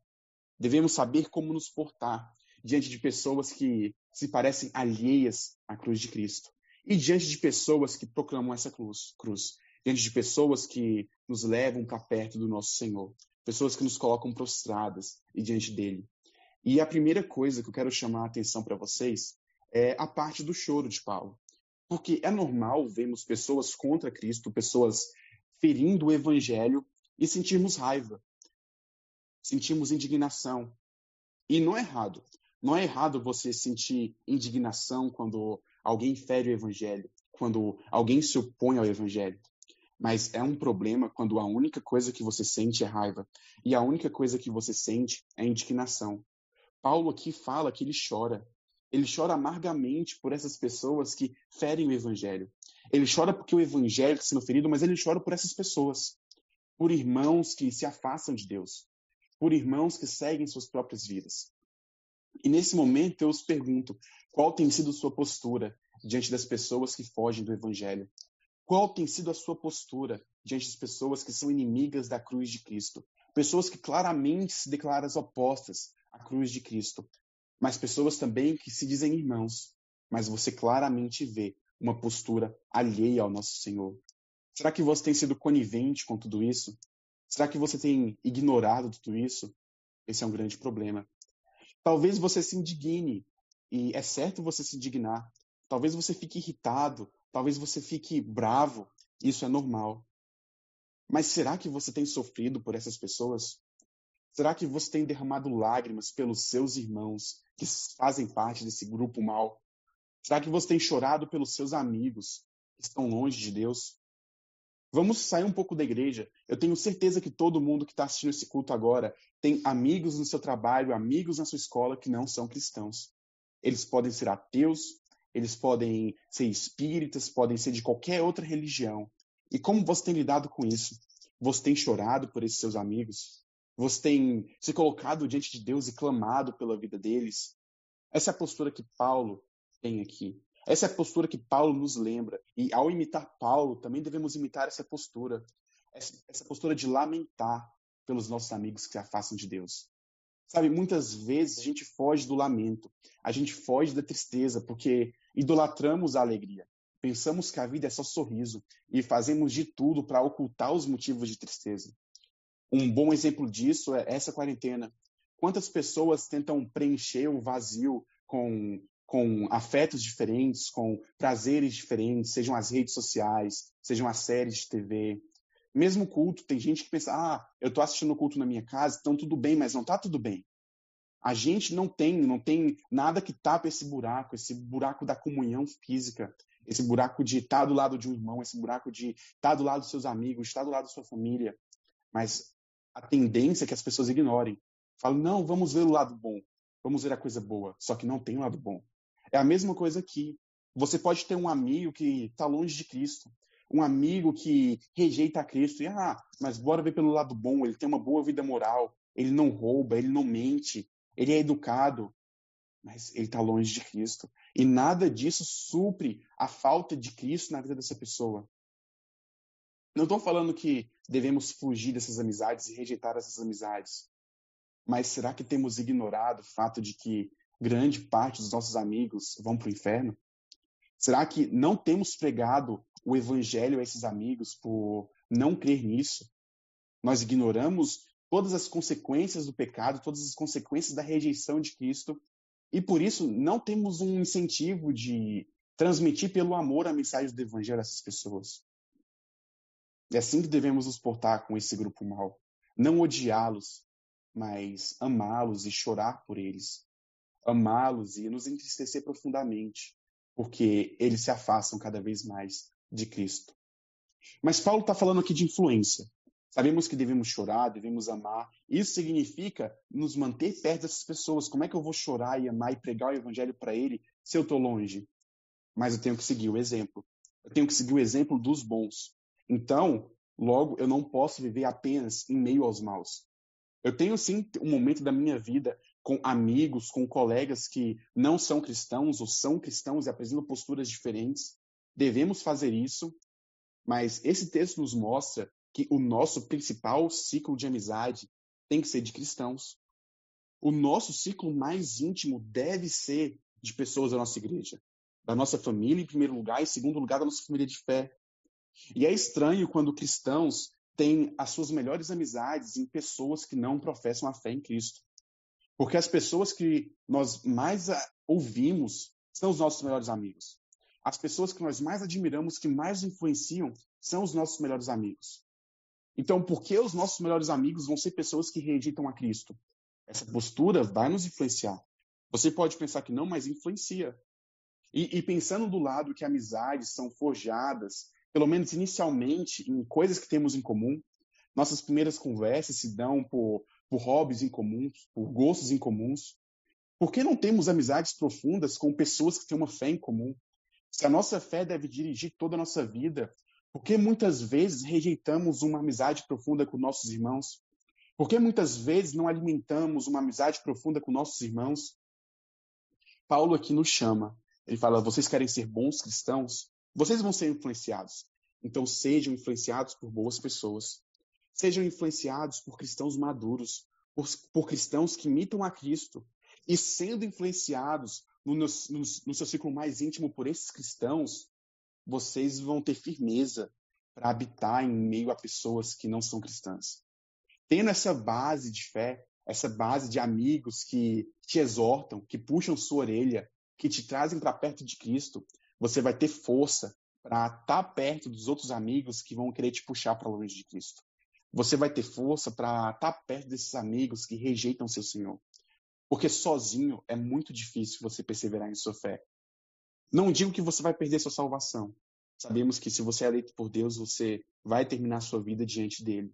Devemos saber como nos portar diante de pessoas que se parecem alheias à cruz de Cristo. E diante de pessoas que proclamam essa cruz, cruz. Diante de pessoas que nos levam para perto do nosso Senhor. Pessoas que nos colocam prostradas e diante dele. E a primeira coisa que eu quero chamar a atenção para vocês é a parte do choro de Paulo. Porque é normal vermos pessoas contra Cristo, pessoas ferindo o evangelho e sentirmos raiva, sentimos indignação. E não é errado. Não é errado você sentir indignação quando alguém fere o evangelho, quando alguém se opõe ao evangelho. Mas é um problema quando a única coisa que você sente é raiva e a única coisa que você sente é indignação. Paulo aqui fala que ele chora. Ele chora amargamente por essas pessoas que ferem o evangelho. Ele chora porque o evangelho está sendo ferido, mas ele chora por essas pessoas. Por irmãos que se afastam de Deus. Por irmãos que seguem suas próprias vidas. E nesse momento eu os pergunto: qual tem sido sua postura diante das pessoas que fogem do evangelho? Qual tem sido a sua postura diante das pessoas que são inimigas da cruz de Cristo? Pessoas que claramente se declaram opostas a cruz de Cristo, mas pessoas também que se dizem irmãos, mas você claramente vê uma postura alheia ao nosso Senhor. Será que você tem sido conivente com tudo isso? Será que você tem ignorado tudo isso? Esse é um grande problema. Talvez você se indigne, e é certo você se indignar. Talvez você fique irritado, talvez você fique bravo, isso é normal. Mas será que você tem sofrido por essas pessoas? Será que você tem derramado lágrimas pelos seus irmãos que fazem parte desse grupo mal? Será que você tem chorado pelos seus amigos que estão longe de Deus? Vamos sair um pouco da igreja. Eu tenho certeza que todo mundo que está assistindo esse culto agora tem amigos no seu trabalho, amigos na sua escola que não são cristãos. Eles podem ser ateus, eles podem ser espíritas, podem ser de qualquer outra religião. E como você tem lidado com isso? Você tem chorado por esses seus amigos? Você tem se colocado diante de Deus e clamado pela vida deles? Essa é a postura que Paulo tem aqui. Essa é a postura que Paulo nos lembra. E ao imitar Paulo, também devemos imitar essa postura. Essa postura de lamentar pelos nossos amigos que se afastam de Deus. Sabe, muitas vezes a gente foge do lamento, a gente foge da tristeza, porque idolatramos a alegria. Pensamos que a vida é só sorriso e fazemos de tudo para ocultar os motivos de tristeza. Um bom exemplo disso é essa quarentena. Quantas pessoas tentam preencher o vazio com com afetos diferentes, com prazeres diferentes, sejam as redes sociais, sejam as séries de TV. Mesmo culto, tem gente que pensa, ah, eu estou assistindo o culto na minha casa, então tudo bem, mas não está tudo bem. A gente não tem, não tem nada que tapa esse buraco, esse buraco da comunhão física, esse buraco de estar tá do lado de um irmão, esse buraco de estar tá do lado dos seus amigos, estar do lado da sua família. Mas a tendência é que as pessoas ignorem. Falam, não, vamos ver o lado bom, vamos ver a coisa boa, só que não tem lado bom. É a mesma coisa aqui. Você pode ter um amigo que está longe de Cristo, um amigo que rejeita a Cristo, e ah, mas bora ver pelo lado bom, ele tem uma boa vida moral, ele não rouba, ele não mente, ele é educado, mas ele está longe de Cristo. E nada disso supre a falta de Cristo na vida dessa pessoa. Não estou falando que devemos fugir dessas amizades e rejeitar essas amizades. Mas será que temos ignorado o fato de que grande parte dos nossos amigos vão para o inferno? Será que não temos pregado o evangelho a esses amigos por não crer nisso? Nós ignoramos todas as consequências do pecado, todas as consequências da rejeição de Cristo, e por isso não temos um incentivo de transmitir pelo amor a mensagem do evangelho a essas pessoas. É assim que devemos nos portar com esse grupo mal. Não odiá-los, mas amá-los e chorar por eles amá-los e nos entristecer profundamente, porque eles se afastam cada vez mais de Cristo. Mas Paulo está falando aqui de influência. Sabemos que devemos chorar, devemos amar. Isso significa nos manter perto dessas pessoas. Como é que eu vou chorar e amar e pregar o evangelho para ele se eu estou longe? Mas eu tenho que seguir o exemplo. Eu tenho que seguir o exemplo dos bons. Então, logo, eu não posso viver apenas em meio aos maus. Eu tenho sim um momento da minha vida com amigos, com colegas que não são cristãos ou são cristãos e apresentam posturas diferentes. Devemos fazer isso, mas esse texto nos mostra que o nosso principal ciclo de amizade tem que ser de cristãos. O nosso ciclo mais íntimo deve ser de pessoas da nossa igreja, da nossa família em primeiro lugar e em segundo lugar da nossa família de fé. E é estranho quando cristãos têm as suas melhores amizades em pessoas que não professam a fé em Cristo. Porque as pessoas que nós mais ouvimos são os nossos melhores amigos. As pessoas que nós mais admiramos, que mais influenciam, são os nossos melhores amigos. Então, por que os nossos melhores amigos vão ser pessoas que rejeitam a Cristo? Essa postura vai nos influenciar. Você pode pensar que não, mas influencia. E, e pensando do lado que amizades são forjadas, pelo menos inicialmente, em coisas que temos em comum, nossas primeiras conversas se dão por por hobbies comuns, por gostos em comuns? Por que não temos amizades profundas com pessoas que têm uma fé em comum? Se a nossa fé deve dirigir toda a nossa vida, por que muitas vezes rejeitamos uma amizade profunda com nossos irmãos? Por que muitas vezes não alimentamos uma amizade profunda com nossos irmãos? Paulo aqui nos chama. Ele fala: vocês querem ser bons cristãos? Vocês vão ser influenciados. Então sejam influenciados por boas pessoas. Sejam influenciados por cristãos maduros, por, por cristãos que imitam a Cristo. E sendo influenciados no, no, no seu ciclo mais íntimo por esses cristãos, vocês vão ter firmeza para habitar em meio a pessoas que não são cristãs. Tendo essa base de fé, essa base de amigos que te exortam, que puxam sua orelha, que te trazem para perto de Cristo, você vai ter força para estar tá perto dos outros amigos que vão querer te puxar para longe de Cristo. Você vai ter força para estar tá perto desses amigos que rejeitam seu Senhor. Porque sozinho é muito difícil você perseverar em sua fé. Não digo que você vai perder sua salvação. Sabemos que se você é eleito por Deus, você vai terminar sua vida diante dele.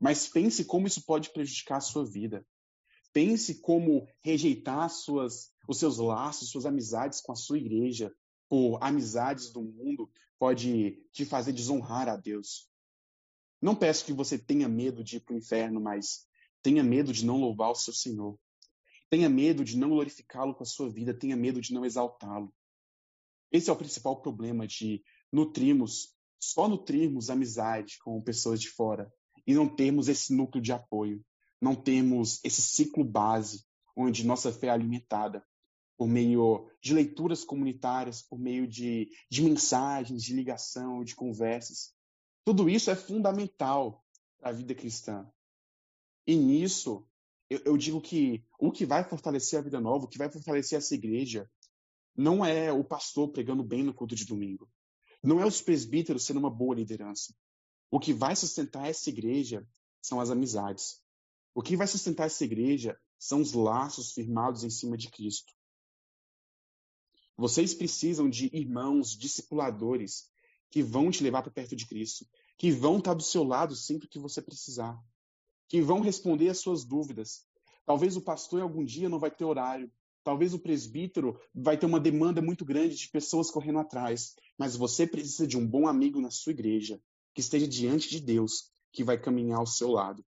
Mas pense como isso pode prejudicar a sua vida. Pense como rejeitar suas, os seus laços, suas amizades com a sua igreja, por amizades do mundo, pode te fazer desonrar a Deus. Não peço que você tenha medo de ir para o inferno, mas tenha medo de não louvar o seu Senhor. Tenha medo de não glorificá-lo com a sua vida, tenha medo de não exaltá-lo. Esse é o principal problema de nutrirmos, só nutrirmos amizade com pessoas de fora e não termos esse núcleo de apoio, não termos esse ciclo base onde nossa fé é alimentada por meio de leituras comunitárias, por meio de, de mensagens, de ligação, de conversas. Tudo isso é fundamental para a vida cristã. E nisso, eu, eu, digo que o que vai fortalecer a vida nova, o que vai fortalecer essa igreja, não é o pastor pregando bem no culto de domingo. Não é os presbíteros sendo uma boa liderança. O que vai sustentar essa igreja são as amizades. O que vai sustentar essa igreja são os laços firmados em cima de Cristo. Vocês precisam de irmãos, discipuladores, que vão te levar para perto de Cristo, que vão estar do seu lado sempre que você precisar, que vão responder às suas dúvidas. Talvez o pastor algum dia não vai ter horário, talvez o presbítero vai ter uma demanda muito grande de pessoas correndo atrás, mas você precisa de um bom amigo na sua igreja, que esteja diante de Deus, que vai caminhar ao seu lado.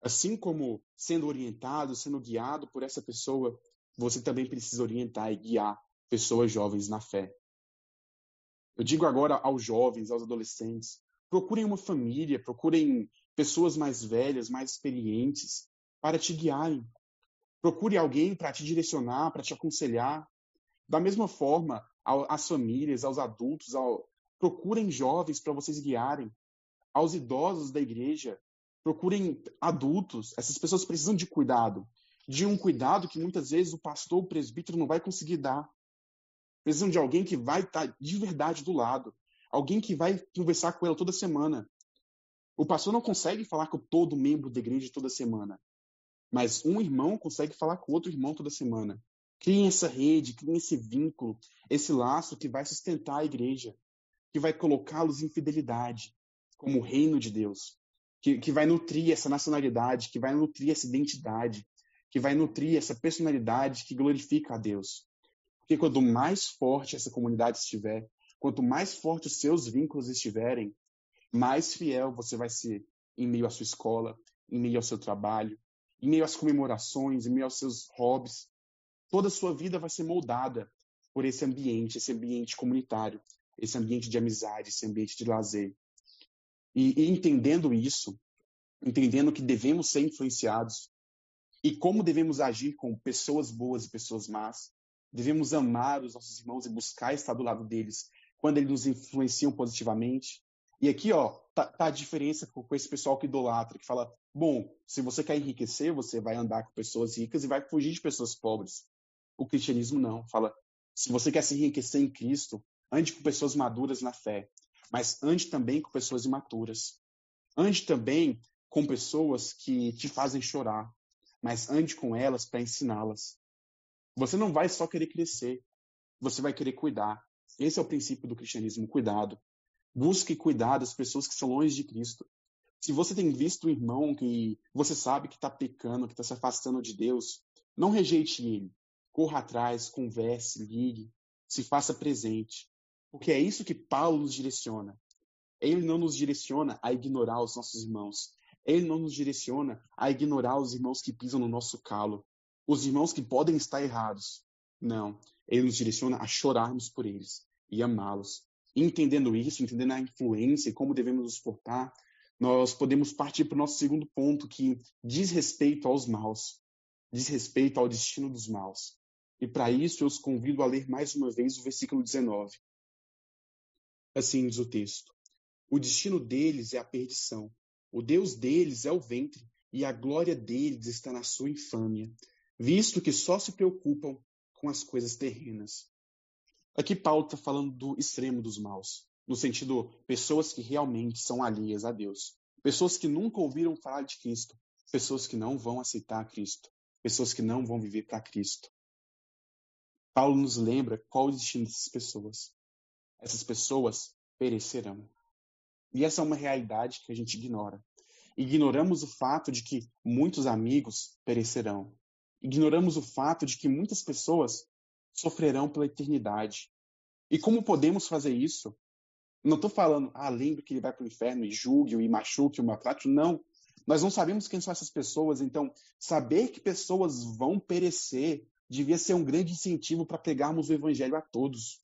Assim como sendo orientado, sendo guiado por essa pessoa, você também precisa orientar e guiar pessoas jovens na fé. Eu digo agora aos jovens, aos adolescentes, procurem uma família, procurem pessoas mais velhas, mais experientes, para te guiarem. Procure alguém para te direcionar, para te aconselhar. Da mesma forma, às famílias, aos adultos, ao... procurem jovens para vocês guiarem. Aos idosos da igreja, procurem adultos. Essas pessoas precisam de cuidado. De um cuidado que muitas vezes o pastor, o presbítero não vai conseguir dar. Precisam de alguém que vai estar tá de verdade do lado. Alguém que vai conversar com ela toda semana. O pastor não consegue falar com todo membro da igreja toda semana. Mas um irmão consegue falar com outro irmão toda semana. Criem essa rede, criem esse vínculo, esse laço que vai sustentar a igreja, que vai colocá-los em fidelidade, como o reino de Deus, que, que vai nutrir essa nacionalidade, que vai nutrir essa identidade, que vai nutrir essa personalidade que glorifica a Deus. Porque quanto mais forte essa comunidade estiver, quanto mais forte os seus vínculos estiverem, mais fiel você vai ser em meio à sua escola, em meio ao seu trabalho, em meio às comemorações, em meio aos seus hobbies. Toda a sua vida vai ser moldada por esse ambiente, esse ambiente comunitário, esse ambiente de amizade, esse ambiente de lazer. E, e entendendo isso, entendendo que devemos ser influenciados e como devemos agir com pessoas boas e pessoas más, Devemos amar os nossos irmãos e buscar estar do lado deles quando eles nos influenciam positivamente. E aqui, ó, tá, tá a diferença com, com, esse pessoal que idolatra, que fala: bom, se você quer enriquecer, você vai andar com pessoas ricas e vai fugir de pessoas pobres. O cristianismo não. Fala: se você quer se enriquecer em Cristo, ande com pessoas maduras na fé, mas ande também com pessoas imaturas. Ande também com pessoas que te fazem chorar, mas ande com elas para ensiná-las. Você não vai só querer crescer, você vai querer cuidar. Esse é o princípio do cristianismo, cuidado. Busque cuidar das pessoas que são longe de Cristo. Se você tem visto um irmão que você sabe que está pecando, que está se afastando de Deus, não rejeite ele. Corra atrás, converse, ligue, se faça presente. Porque é isso que Paulo nos direciona. Ele não nos direciona a ignorar os nossos irmãos. Ele não nos direciona a ignorar os irmãos que pisam no nosso calo os irmãos que podem estar errados. Não, ele nos direciona a chorarmos por eles e amá-los. Entendendo isso, entendendo a influência e como devemos nos portar, nós podemos partir para o nosso segundo ponto, que diz respeito aos maus, diz respeito ao destino dos maus. E para isso eu os convido a ler mais uma vez o versículo 19. Assim diz o texto: O destino deles é a perdição, o Deus deles é o ventre, e a glória deles está na sua infâmia, visto que só se preocupam com as coisas terrenas. Aqui Paulo está falando do extremo dos maus, no sentido pessoas que realmente são alheias a Deus, pessoas que nunca ouviram falar de Cristo, pessoas que não vão aceitar Cristo, pessoas que não vão viver para Cristo. Paulo nos lembra qual o destino dessas pessoas. Essas pessoas perecerão. E essa é uma realidade que a gente ignora. Ignoramos o fato de que muitos amigos perecerão. Ignoramos o fato de que muitas pessoas sofrerão pela eternidade. E como podemos fazer isso? Não estou falando, ah, lembre que ele vai para o inferno e julgue-o e machuque o maltrate. Não. Nós não sabemos quem são essas pessoas, então saber que pessoas vão perecer devia ser um grande incentivo para pegarmos o evangelho a todos.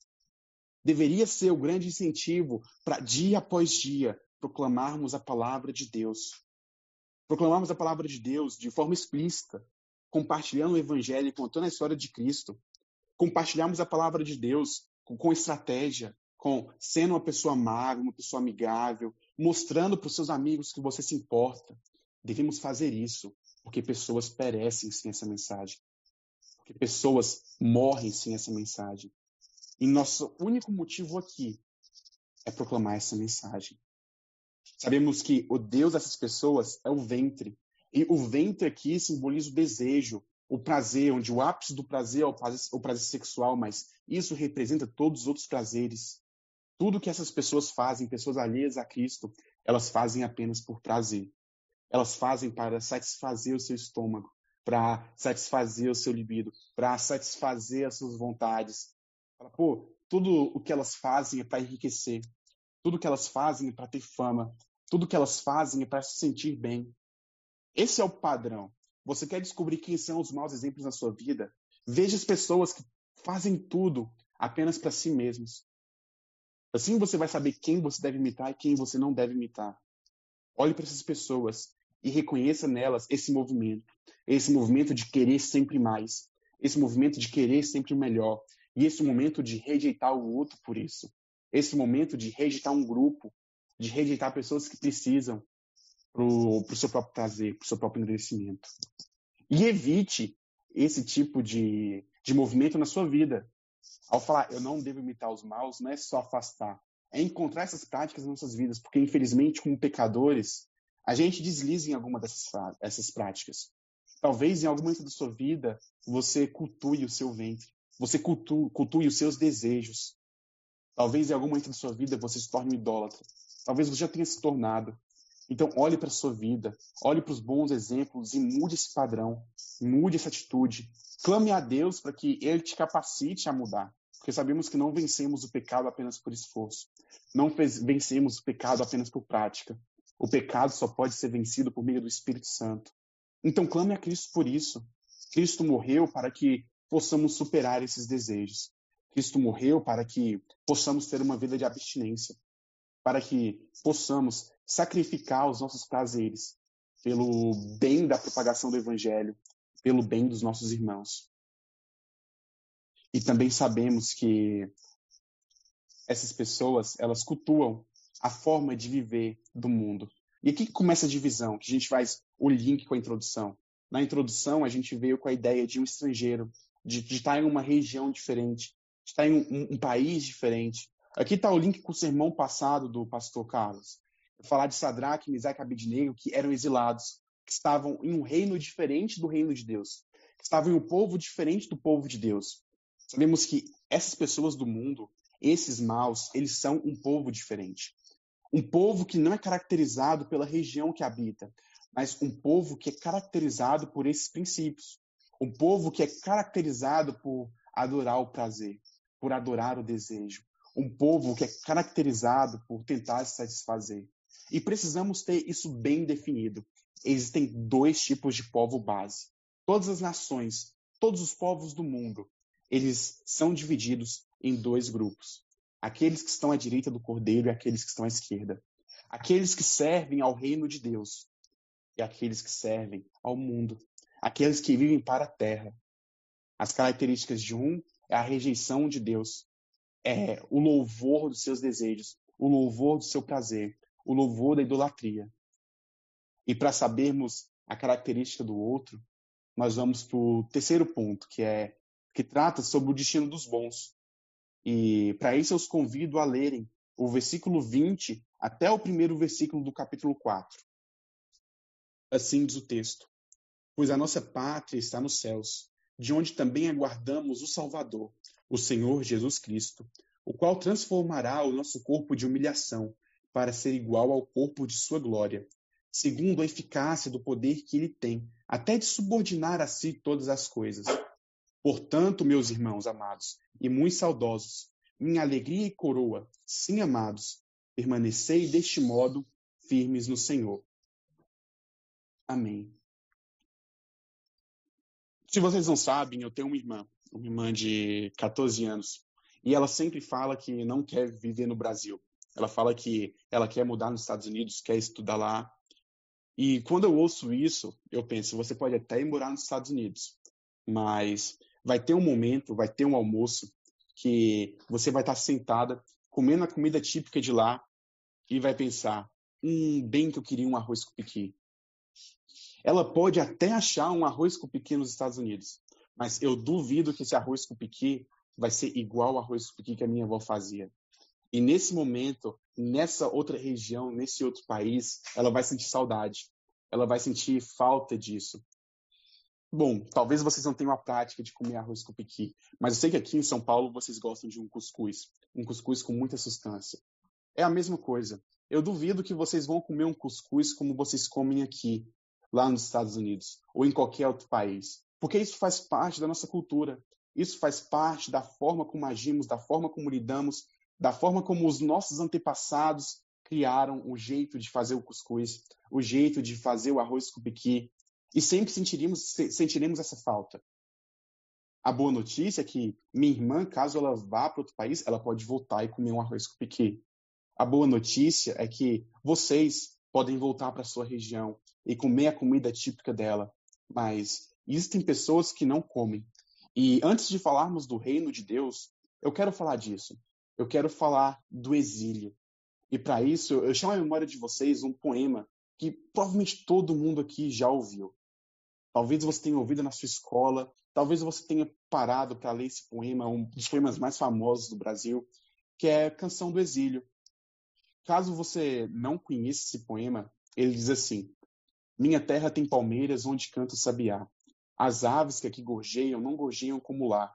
Deveria ser o um grande incentivo para, dia após dia, proclamarmos a palavra de Deus. Proclamarmos a palavra de Deus de forma explícita, compartilhando o evangelho, contando a história de Cristo. Compartilharmos a palavra de Deus com, com estratégia, com sendo uma pessoa amável, uma pessoa amigável, mostrando para os seus amigos que você se importa. Devemos fazer isso, porque pessoas perecem sem essa mensagem. Porque pessoas morrem sem essa mensagem. E nosso único motivo aqui é proclamar essa mensagem. Sabemos que o Deus dessas pessoas é o ventre. E o ventre aqui simboliza o desejo, o prazer, onde o ápice do prazer é o prazer, o prazer sexual, mas isso representa todos os outros prazeres. Tudo que essas pessoas fazem, pessoas alheias a Cristo, elas fazem apenas por prazer. Elas fazem para satisfazer o seu estômago, para satisfazer o seu libido, para satisfazer as suas vontades. Pô, tudo o que elas fazem é para enriquecer. Tudo que elas fazem é para ter fama. Tudo que elas fazem é para se sentir bem. Esse é o padrão. Você quer descobrir quem são os maus exemplos na sua vida? Veja as pessoas que fazem tudo apenas para si mesmos. Assim você vai saber quem você deve imitar e quem você não deve imitar. Olhe para essas pessoas e reconheça nelas esse movimento, esse movimento de querer sempre mais, esse movimento de querer sempre o melhor, e esse momento de rejeitar o outro por isso, esse momento de rejeitar um grupo, de rejeitar pessoas que precisam para o seu próprio prazer, para o seu próprio envelhecimento. E evite esse tipo de, de movimento na sua vida. Ao falar, eu não devo imitar os maus, não é só afastar, é encontrar essas práticas nas nossas vidas, porque infelizmente, como pecadores, a gente desliza em alguma dessas essas práticas. Talvez em algum momento da sua vida você cultue o seu ventre, você cultue, cultue os seus desejos. Talvez em algum momento da sua vida você se torne um idólatra. Talvez você já tenha se tornado. Então, olhe para a sua vida, olhe para os bons exemplos e mude esse padrão, mude essa atitude. Clame a Deus para que Ele te capacite a mudar, porque sabemos que não vencemos o pecado apenas por esforço, não vencemos o pecado apenas por prática, o pecado só pode ser vencido por meio do Espírito Santo. Então clame a Cristo por isso. Cristo morreu para que possamos superar esses desejos. Cristo morreu para que possamos ter uma vida de abstinência, para que possamos sacrificar os nossos prazeres pelo bem da propagação do Evangelho, pelo bem dos nossos irmãos. E também sabemos que essas pessoas, elas cultuam a forma de viver do mundo. E aqui começa a divisão, que a gente faz o link com a introdução. Na introdução, a gente veio com a ideia de um estrangeiro, de, de estar em uma região diferente, de estar em um, um país diferente. Aqui está o link com o sermão passado do pastor Carlos. Falar de Sadraque, Misaque e Abednego, que eram exilados, que estavam em um reino diferente do reino de Deus, que estavam em um povo diferente do povo de Deus. Sabemos que essas pessoas do mundo, esses maus, eles são um povo diferente. Um povo que não é caracterizado pela região que habita, mas um povo que é caracterizado por esses princípios. Um povo que é caracterizado por adorar o prazer, por adorar o desejo. Um povo que é caracterizado por tentar se satisfazer. E precisamos ter isso bem definido. Existem dois tipos de povo base. Todas as nações, todos os povos do mundo, eles são divididos em dois grupos aqueles que estão à direita do cordeiro e aqueles que estão à esquerda, aqueles que servem ao reino de Deus e aqueles que servem ao mundo, aqueles que vivem para a terra. As características de um é a rejeição de Deus, é o louvor dos seus desejos, o louvor do seu prazer, o louvor da idolatria. E para sabermos a característica do outro, nós vamos para o terceiro ponto, que é que trata sobre o destino dos bons. E para isso eu os convido a lerem o versículo 20 até o primeiro versículo do capítulo 4. Assim diz o texto: Pois a nossa pátria está nos céus, de onde também aguardamos o Salvador, o Senhor Jesus Cristo, o qual transformará o nosso corpo de humilhação para ser igual ao corpo de sua glória, segundo a eficácia do poder que ele tem, até de subordinar a si todas as coisas. Portanto, meus irmãos amados e muito saudosos, minha alegria e coroa, sim amados, permanecei deste modo firmes no Senhor. Amém. Se vocês não sabem, eu tenho uma irmã, uma irmã de 14 anos, e ela sempre fala que não quer viver no Brasil. Ela fala que ela quer mudar nos Estados Unidos, quer estudar lá. E quando eu ouço isso, eu penso, você pode até ir morar nos Estados Unidos, mas vai ter um momento, vai ter um almoço que você vai estar sentada comendo a comida típica de lá e vai pensar, hum, bem que eu queria um arroz com piqui. Ela pode até achar um arroz com piqui nos Estados Unidos, mas eu duvido que esse arroz com piqui vai ser igual ao arroz com piqui que a minha avó fazia. E nesse momento, nessa outra região, nesse outro país, ela vai sentir saudade. Ela vai sentir falta disso. Bom, talvez vocês não tenham a prática de comer arroz com piqui, mas eu sei que aqui em São Paulo vocês gostam de um cuscuz, um cuscuz com muita substância. É a mesma coisa. Eu duvido que vocês vão comer um cuscuz como vocês comem aqui, lá nos Estados Unidos, ou em qualquer outro país, porque isso faz parte da nossa cultura. Isso faz parte da forma como agimos, da forma como lidamos, da forma como os nossos antepassados criaram o jeito de fazer o cuscuz, o jeito de fazer o arroz com piqui, e sempre sentiremos, sentiremos essa falta. A boa notícia é que minha irmã, caso ela vá para outro país, ela pode voltar e comer um arroz com piqui. A boa notícia é que vocês podem voltar para sua região e comer a comida típica dela, mas existem pessoas que não comem. E antes de falarmos do reino de Deus, eu quero falar disso. Eu quero falar do exílio. E para isso, eu chamo à memória de vocês um poema que provavelmente todo mundo aqui já ouviu. Talvez você tenha ouvido na sua escola, talvez você tenha parado para ler esse poema, um dos poemas mais famosos do Brasil, que é Canção do Exílio. Caso você não conheça esse poema, ele diz assim: Minha terra tem palmeiras onde canta o sabiá. As aves que aqui gorjeiam não gorjeiam como lá.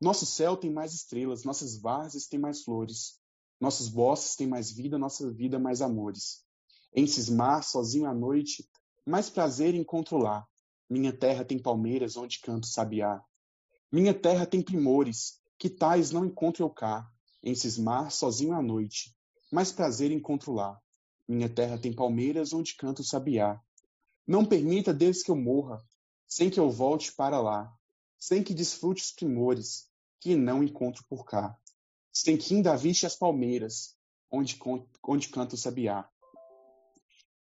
Nosso céu tem mais estrelas, nossas várzeas têm mais flores. Nossos bosques têm mais vida, nossa vida mais amores. Em cismar, sozinho à noite, mais prazer encontro lá. Minha terra tem palmeiras onde canto sabiá. Minha terra tem primores, que tais não encontro eu cá. Em cismar, sozinho à noite, mais prazer encontro lá. Minha terra tem palmeiras onde canto sabiá. Não permita, Deus, que eu morra, sem que eu volte para lá, sem que desfrute os primores, que não encontro por cá. Sem que ainda viste as palmeiras, onde, onde canto sabiá.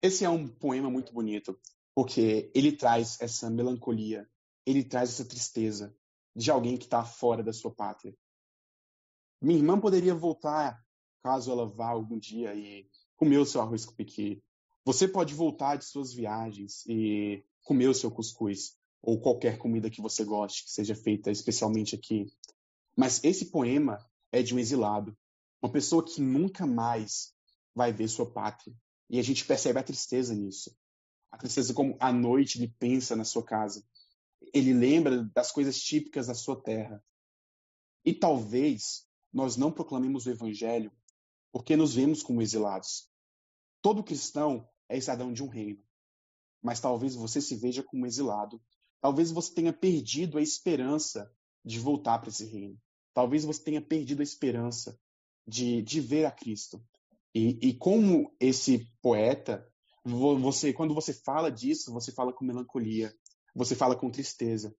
Esse é um poema muito bonito, porque ele traz essa melancolia, ele traz essa tristeza de alguém que está fora da sua pátria. Minha irmã poderia voltar, caso ela vá algum dia e comer o seu arroz com piqui. Você pode voltar de suas viagens e comer o seu cuscuz ou qualquer comida que você goste, que seja feita especialmente aqui. Mas esse poema é de um exilado, uma pessoa que nunca mais vai ver sua pátria. E a gente percebe a tristeza nisso a tristeza como à noite ele pensa na sua casa. Ele lembra das coisas típicas da sua terra. E talvez nós não proclamemos o evangelho porque nos vemos como exilados. Todo cristão é cidadão de um reino. Mas talvez você se veja como exilado. Talvez você tenha perdido a esperança de voltar para esse reino. Talvez você tenha perdido a esperança de, de ver a Cristo. E, e como esse poeta você, quando você fala disso, você fala com melancolia, você fala com tristeza,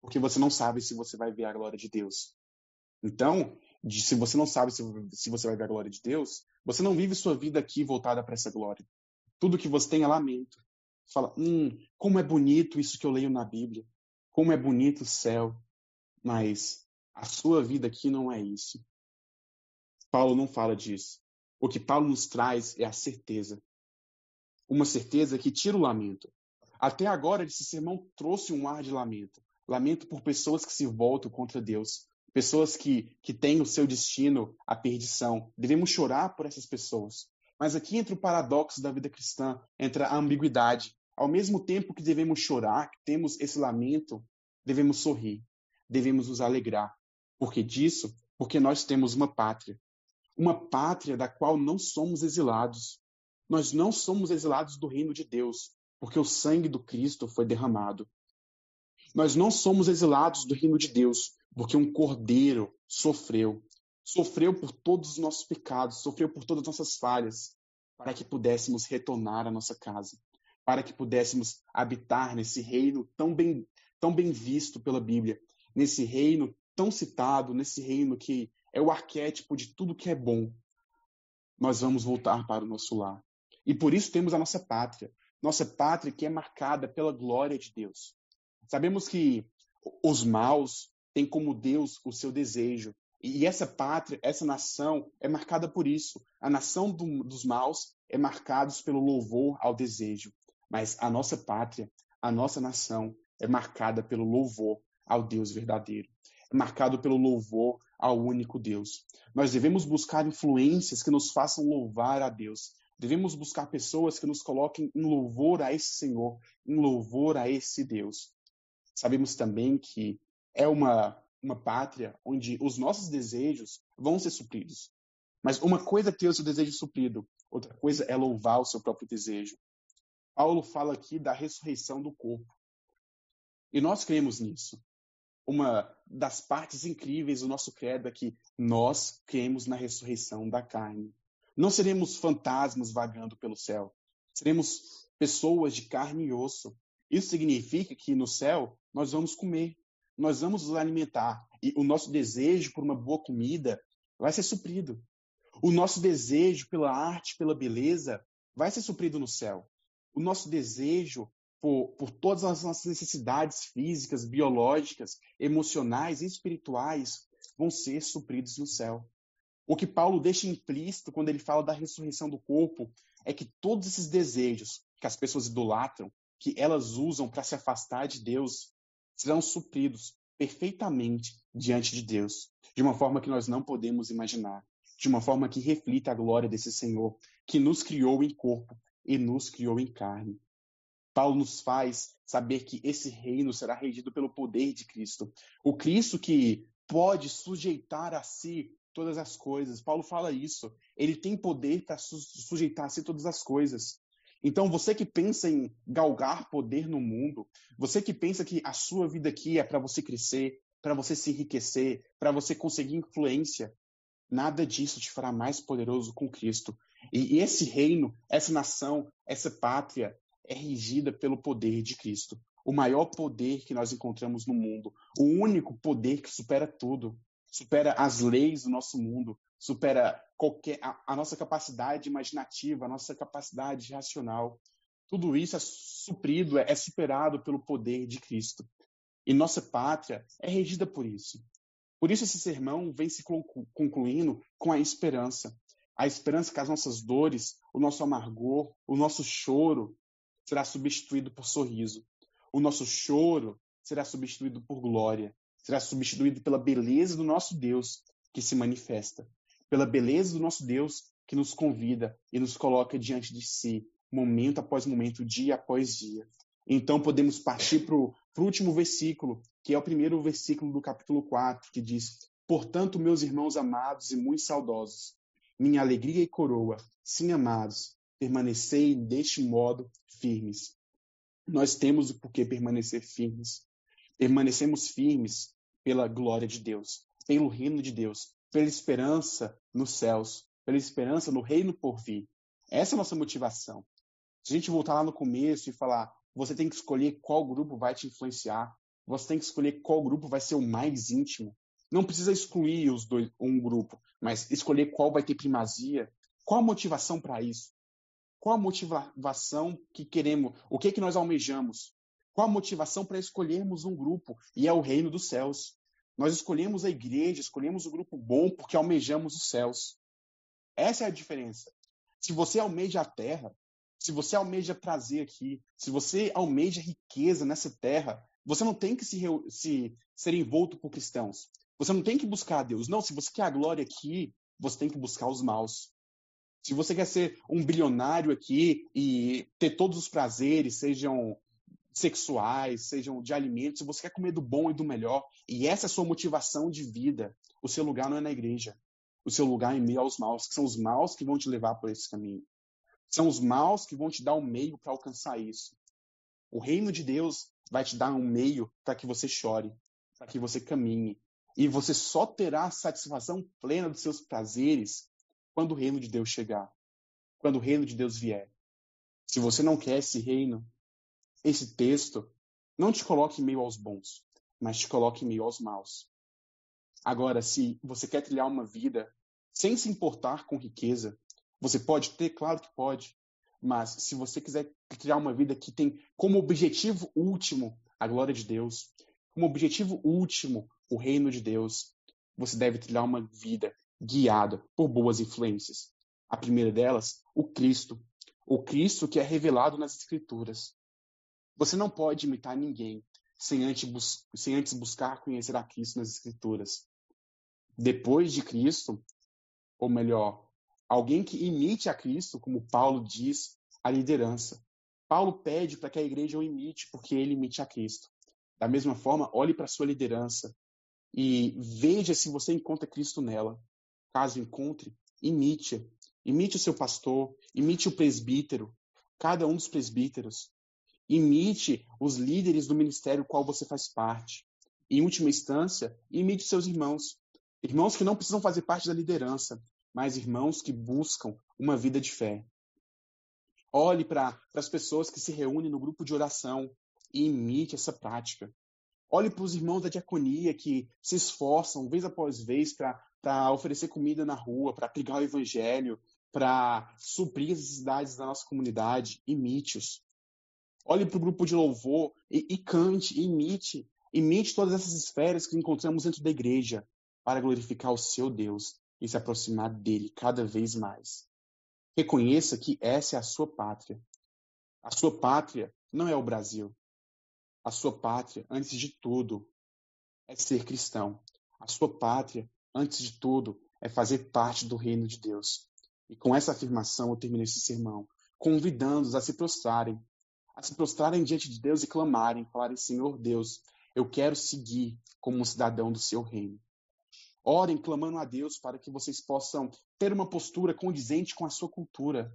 porque você não sabe se você vai ver a glória de Deus. Então, se você não sabe se, se você vai ver a glória de Deus, você não vive sua vida aqui voltada para essa glória. Tudo que você tem é lamento. Fala, hum, como é bonito isso que eu leio na Bíblia. Como é bonito o céu. Mas a sua vida aqui não é isso. Paulo não fala disso. O que Paulo nos traz é a certeza uma certeza que tira o lamento. Até agora, esse sermão trouxe um ar de lamento. Lamento por pessoas que se voltam contra Deus, pessoas que, que têm o seu destino à perdição. Devemos chorar por essas pessoas. Mas aqui entra o paradoxo da vida cristã, entra a ambiguidade. Ao mesmo tempo que devemos chorar, que temos esse lamento, devemos sorrir, devemos nos alegrar. Por que disso? Porque nós temos uma pátria. Uma pátria da qual não somos exilados. Nós não somos exilados do reino de Deus, porque o sangue do Cristo foi derramado. Nós não somos exilados do reino de Deus, porque um cordeiro sofreu. Sofreu por todos os nossos pecados, sofreu por todas as nossas falhas, para que pudéssemos retornar à nossa casa, para que pudéssemos habitar nesse reino tão bem, tão bem visto pela Bíblia, nesse reino tão citado, nesse reino que é o arquétipo de tudo que é bom. Nós vamos voltar para o nosso lar. E por isso temos a nossa pátria, nossa pátria que é marcada pela glória de Deus. Sabemos que os maus têm como Deus o seu desejo. E essa pátria, essa nação é marcada por isso. A nação do, dos maus é marcada pelo louvor ao desejo. Mas a nossa pátria, a nossa nação é marcada pelo louvor ao Deus verdadeiro. É marcado pelo louvor ao único Deus. Nós devemos buscar influências que nos façam louvar a Deus. Devemos buscar pessoas que nos coloquem em louvor a esse Senhor, em louvor a esse Deus. Sabemos também que é uma, uma pátria onde os nossos desejos vão ser supridos. Mas uma coisa é ter o seu desejo suprido, outra coisa é louvar o seu próprio desejo. Paulo fala aqui da ressurreição do corpo. E nós cremos nisso. Uma das partes incríveis do nosso credo é que nós cremos na ressurreição da carne. Não seremos fantasmas vagando pelo céu. Seremos pessoas de carne e osso. Isso significa que no céu nós vamos comer, nós vamos nos alimentar e o nosso desejo por uma boa comida vai ser suprido. O nosso desejo pela arte, pela beleza, vai ser suprido no céu. O nosso desejo por, por todas as nossas necessidades físicas, biológicas, emocionais e espirituais vão ser supridos no céu. O que Paulo deixa implícito quando ele fala da ressurreição do corpo é que todos esses desejos que as pessoas idolatram, que elas usam para se afastar de Deus, serão supridos perfeitamente diante de Deus, de uma forma que nós não podemos imaginar, de uma forma que reflita a glória desse Senhor, que nos criou em corpo e nos criou em carne. Paulo nos faz saber que esse reino será regido pelo poder de Cristo. O Cristo que pode sujeitar a si todas as coisas. Paulo fala isso. Ele tem poder para sujeitar a si todas as coisas. Então, você que pensa em galgar poder no mundo, você que pensa que a sua vida aqui é para você crescer, para você se enriquecer, para você conseguir influência, nada disso te fará mais poderoso com Cristo. E esse reino, essa nação, essa pátria é regida pelo poder de Cristo. O maior poder que nós encontramos no mundo, o único poder que supera tudo, supera as leis do nosso mundo, supera qualquer a, a, nossa capacidade imaginativa, a nossa capacidade racional. Tudo isso é suprido, é, é superado pelo poder de Cristo. E nossa pátria é regida por isso. Por isso esse sermão vem se concluindo com a esperança. A esperança que as nossas dores, o nosso amargor, o nosso choro será substituído por sorriso. O nosso choro será substituído por glória. Será substituído pela beleza do nosso Deus que se manifesta pela beleza do nosso Deus que nos convida e nos coloca diante de si, momento após momento, dia após dia. Então podemos partir para o último versículo, que é o primeiro versículo do capítulo 4, que diz: Portanto, meus irmãos amados e muito saudosos, minha alegria e coroa, sim amados, permanecei deste modo firmes. Nós temos o porquê permanecer firmes. Permanecemos firmes pela glória de Deus, pelo reino de Deus, pela esperança nos céus, pela esperança no reino por vir. Essa é a nossa motivação. Se a gente voltar lá no começo e falar, você tem que escolher qual grupo vai te influenciar, você tem que escolher qual grupo vai ser o mais íntimo. Não precisa excluir os dois, um grupo, mas escolher qual vai ter primazia. Qual a motivação para isso? Qual a motivação que queremos? O que é que nós almejamos? Qual a motivação para escolhermos um grupo? E é o reino dos céus. Nós escolhemos a igreja, escolhemos o grupo bom porque almejamos os céus. Essa é a diferença. Se você almeja a terra, se você almeja prazer aqui, se você almeja riqueza nessa terra, você não tem que se, se ser envolto por cristãos. Você não tem que buscar a Deus. Não, se você quer a glória aqui, você tem que buscar os maus. Se você quer ser um bilionário aqui e ter todos os prazeres, sejam sexuais, sejam de alimentos, se você quer comer do bom e do melhor, e essa é a sua motivação de vida, o seu lugar não é na igreja. O seu lugar é em meio aos maus, que são os maus que vão te levar por esse caminho. São os maus que vão te dar um meio para alcançar isso. O reino de Deus vai te dar um meio para que você chore, para que você caminhe. E você só terá satisfação plena dos seus prazeres quando o reino de Deus chegar, quando o reino de Deus vier. Se você não quer esse reino, esse texto não te coloque em meio aos bons, mas te coloque em meio aos maus. Agora, se você quer trilhar uma vida sem se importar com riqueza, você pode ter, claro que pode, mas se você quiser criar uma vida que tem como objetivo último a glória de Deus, como objetivo último o reino de Deus, você deve trilhar uma vida guiada por boas influências. A primeira delas, o Cristo. O Cristo que é revelado nas Escrituras. Você não pode imitar ninguém sem antes, sem antes buscar conhecer a Cristo nas Escrituras. Depois de Cristo, ou melhor, alguém que imite a Cristo, como Paulo diz, a liderança. Paulo pede para que a igreja o imite, porque ele imite a Cristo. Da mesma forma, olhe para a sua liderança e veja se você encontra Cristo nela. Caso encontre, imite-a. Imite o seu pastor, imite o presbítero, cada um dos presbíteros. Imite os líderes do ministério qual você faz parte. Em última instância, imite seus irmãos. Irmãos que não precisam fazer parte da liderança, mas irmãos que buscam uma vida de fé. Olhe para as pessoas que se reúnem no grupo de oração e imite essa prática. Olhe para os irmãos da diaconia que se esforçam vez após vez para oferecer comida na rua, para pregar o evangelho, para suprir as necessidades da nossa comunidade. Imite-os. Olhe para o grupo de louvor e, e cante, imite. Imite todas essas esferas que encontramos dentro da igreja para glorificar o seu Deus e se aproximar dele cada vez mais. Reconheça que essa é a sua pátria. A sua pátria não é o Brasil. A sua pátria, antes de tudo, é ser cristão. A sua pátria, antes de tudo, é fazer parte do reino de Deus. E com essa afirmação eu termino esse sermão, convidando-os a se prostrarem, a se prostrarem diante de Deus e clamarem, falarem: Senhor Deus, eu quero seguir como um cidadão do seu reino. Orem clamando a Deus para que vocês possam ter uma postura condizente com a sua cultura.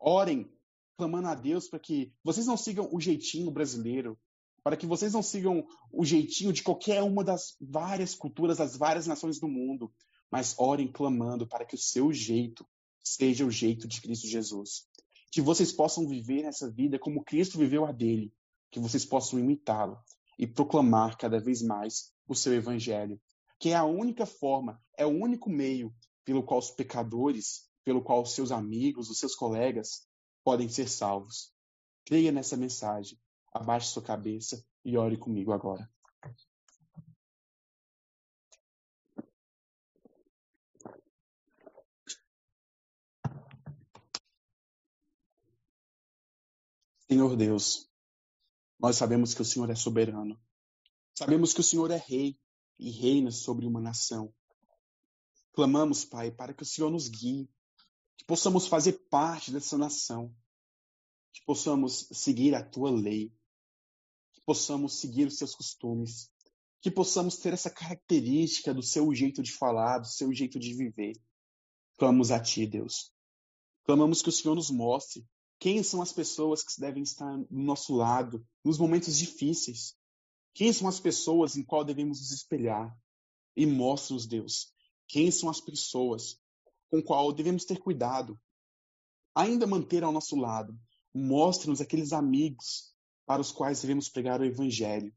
Orem clamando a Deus para que vocês não sigam o jeitinho brasileiro, para que vocês não sigam o jeitinho de qualquer uma das várias culturas, das várias nações do mundo, mas orem clamando para que o seu jeito seja o jeito de Cristo Jesus. Que vocês possam viver essa vida como Cristo viveu a dele, que vocês possam imitá-lo e proclamar cada vez mais o seu evangelho, que é a única forma, é o único meio pelo qual os pecadores, pelo qual os seus amigos, os seus colegas podem ser salvos. Creia nessa mensagem, abaixe sua cabeça e ore comigo agora. Senhor Deus, nós sabemos que o Senhor é soberano. Sabemos que o Senhor é rei e reina sobre uma nação. Clamamos, Pai, para que o Senhor nos guie, que possamos fazer parte dessa nação, que possamos seguir a tua lei, que possamos seguir os seus costumes, que possamos ter essa característica do seu jeito de falar, do seu jeito de viver. Clamamos a ti, Deus. Clamamos que o Senhor nos mostre quem são as pessoas que devem estar no nosso lado nos momentos difíceis. Quem são as pessoas em qual devemos nos espelhar? E mostra-nos, Deus, quem são as pessoas com qual devemos ter cuidado. Ainda manter ao nosso lado. Mostre-nos aqueles amigos para os quais devemos pregar o Evangelho.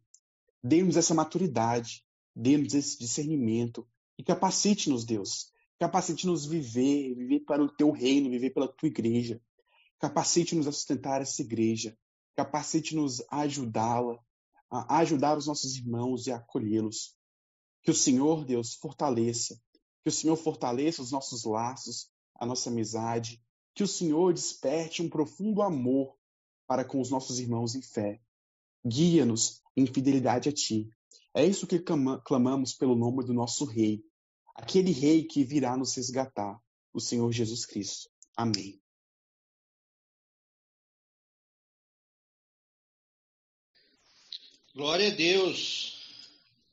Dê-nos essa maturidade, dê-nos esse discernimento e capacite-nos, Deus. Capacite-nos viver, viver para o teu reino, viver pela tua igreja. Capacite-nos a sustentar essa igreja. Capacite-nos a ajudá-la, a ajudar os nossos irmãos e a acolhê-los. Que o Senhor, Deus, fortaleça, que o Senhor fortaleça os nossos laços, a nossa amizade, que o Senhor desperte um profundo amor para com os nossos irmãos em fé. Guia-nos em fidelidade a Ti. É isso que clamamos pelo nome do nosso Rei, aquele Rei que virá nos resgatar, o Senhor Jesus Cristo. Amém.
Glória a Deus.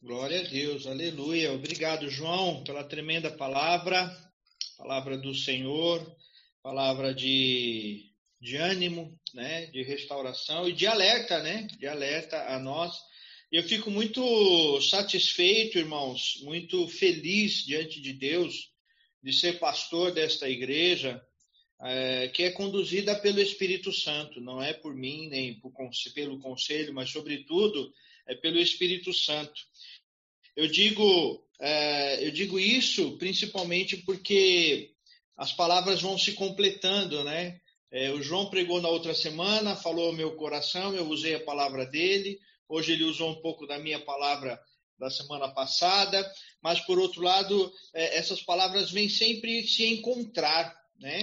Glória a Deus. Aleluia. Obrigado, João, pela tremenda palavra, palavra do Senhor, palavra de, de ânimo, né, de restauração e de alerta, né, de alerta a nós. Eu fico muito satisfeito, irmãos, muito feliz diante de Deus de ser pastor desta igreja, é, que é conduzida pelo Espírito Santo, não é por mim nem por, pelo conselho, mas sobretudo é pelo Espírito Santo. Eu digo, é, eu digo isso principalmente porque as palavras vão se completando, né? É, o João pregou na outra semana, falou meu coração, eu usei a palavra dele. Hoje ele usou um pouco da minha palavra da semana passada, mas por outro lado, é, essas palavras vêm sempre se encontrar, né?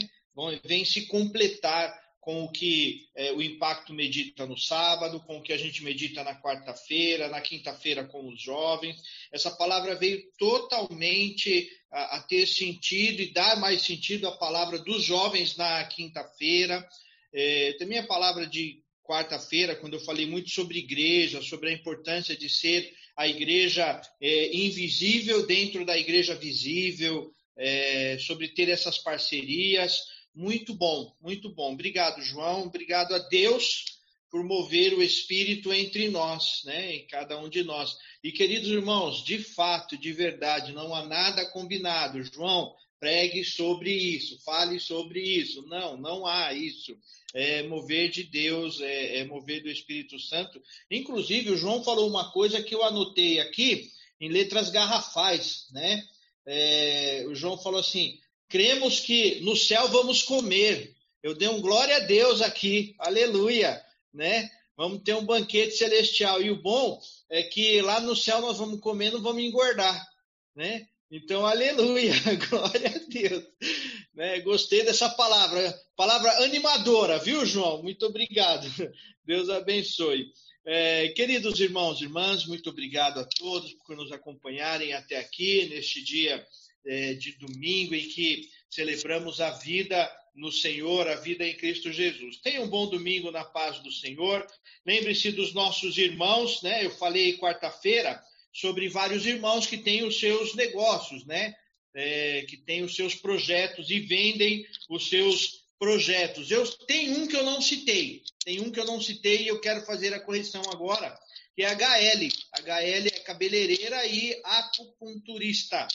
Vêm se completar com o que é, o impacto medita no sábado, com o que a gente medita na quarta-feira, na quinta-feira com os jovens. Essa palavra veio totalmente a, a, ter sentido e dar mais sentido à palavra dos jovens na quinta-feira. É, também a palavra de quarta-feira, quando eu falei muito sobre igreja, sobre a importância de ser a igreja é, invisível dentro da igreja visível, é, sobre ter essas parcerias. Muito bom, muito bom. Obrigado, João. Obrigado a Deus por mover o Espírito entre nós, né, em cada um de nós. E, queridos irmãos, de fato, de verdade, não há nada combinado. João, pregue sobre isso, fale sobre isso. Não, não há isso. É mover de Deus, é, é mover do Espírito Santo. Inclusive, o João falou uma coisa que eu anotei aqui em letras garrafais, né? É, o João falou assim: cremos que no céu vamos comer. Eu dei um glória a Deus aqui, aleluia, né? Vamos ter um banquete celestial. E o bom é que lá no céu nós vamos comer, não vamos engordar, né? Então, aleluia, glória a Deus. Né? Gostei dessa palavra, palavra animadora, viu, João? Muito obrigado. Deus abençoe. É, queridos irmãos e irmãs, muito obrigado a todos por nos acompanharem até aqui, neste dia de domingo em que celebramos a vida no Senhor, a vida em Cristo Jesus. Tenha um bom domingo na paz do Senhor. Lembre-se dos nossos irmãos, né? Eu falei quarta-feira sobre vários irmãos que têm os seus negócios, né? É, que têm os seus projetos e vendem os seus projetos. Eu tenho um que eu não citei, tem um que eu não citei e eu quero fazer a correção agora, que é a HL. A HL é cabeleireira e acupunturista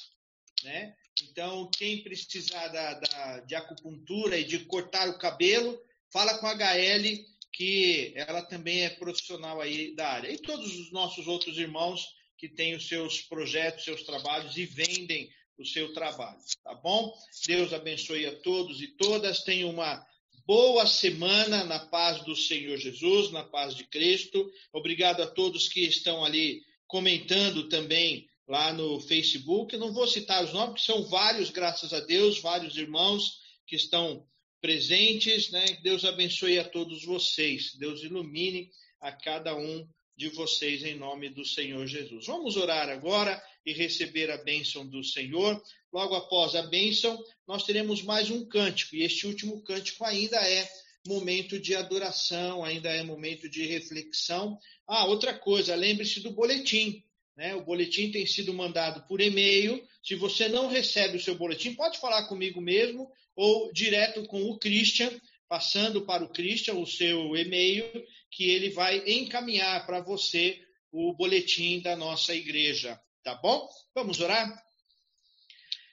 né? Então, quem precisar da, da, de acupuntura e de cortar o cabelo, fala com a HL, que ela também é profissional aí da área. E todos os nossos outros irmãos que têm os seus projetos, seus trabalhos e vendem o seu trabalho, tá bom? Deus abençoe a todos e todas. Tenham uma boa semana na paz do Senhor Jesus, na paz de Cristo. Obrigado a todos que estão ali comentando também lá no Facebook. Não vou citar os nomes, porque são vários, graças a Deus, vários irmãos que estão presentes. Né? Deus abençoe a todos vocês. Deus ilumine a cada um de vocês em nome do Senhor Jesus. Vamos orar agora e receber a bênção do Senhor. Logo após a bênção, nós teremos mais um cântico, e este último cântico ainda é momento de adoração, ainda é momento de reflexão. Ah, outra coisa, lembre-se do boletim. Né? O boletim tem sido mandado por e-mail. Se você não recebe o seu boletim, pode falar comigo mesmo ou direto com o Christian, passando para o Christian o seu e-mail, que ele vai encaminhar para você o boletim da nossa igreja. Tá bom? Vamos orar?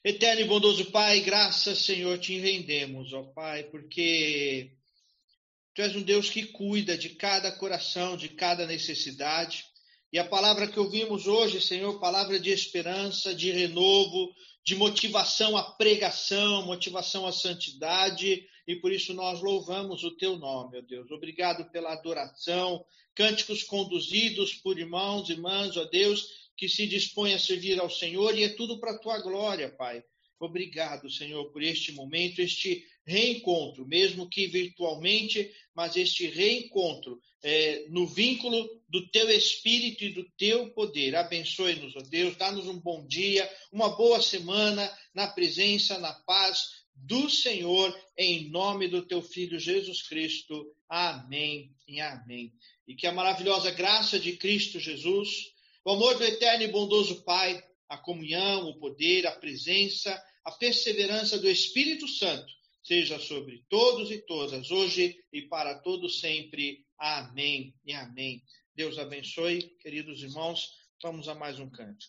Eterno e bondoso Pai, graças, Senhor, te rendemos, ó Pai, porque Tu és um Deus que cuida de cada coração, de cada necessidade. E a palavra que ouvimos hoje, Senhor, palavra de esperança, de renovo, de motivação à pregação, motivação à santidade, e por isso nós louvamos o teu nome, meu Deus. Obrigado pela adoração, cânticos conduzidos por irmãos, irmãs, ó Deus, que se dispõem a servir ao Senhor, e é tudo para a tua glória, Pai. Obrigado, Senhor, por este momento, este reencontro, mesmo que virtualmente, mas este reencontro é, no vínculo do teu espírito e do teu poder. Abençoe-nos, ó Deus, dá-nos um bom dia, uma boa semana na presença, na paz do Senhor, em nome do teu filho Jesus Cristo. Amém e amém. E que a maravilhosa graça de Cristo Jesus, o amor do eterno e bondoso Pai, a comunhão, o poder, a presença, a perseverança do Espírito Santo seja sobre todos e todas, hoje e para todos sempre. Amém e amém. Deus abençoe, queridos irmãos. Vamos a mais um canto.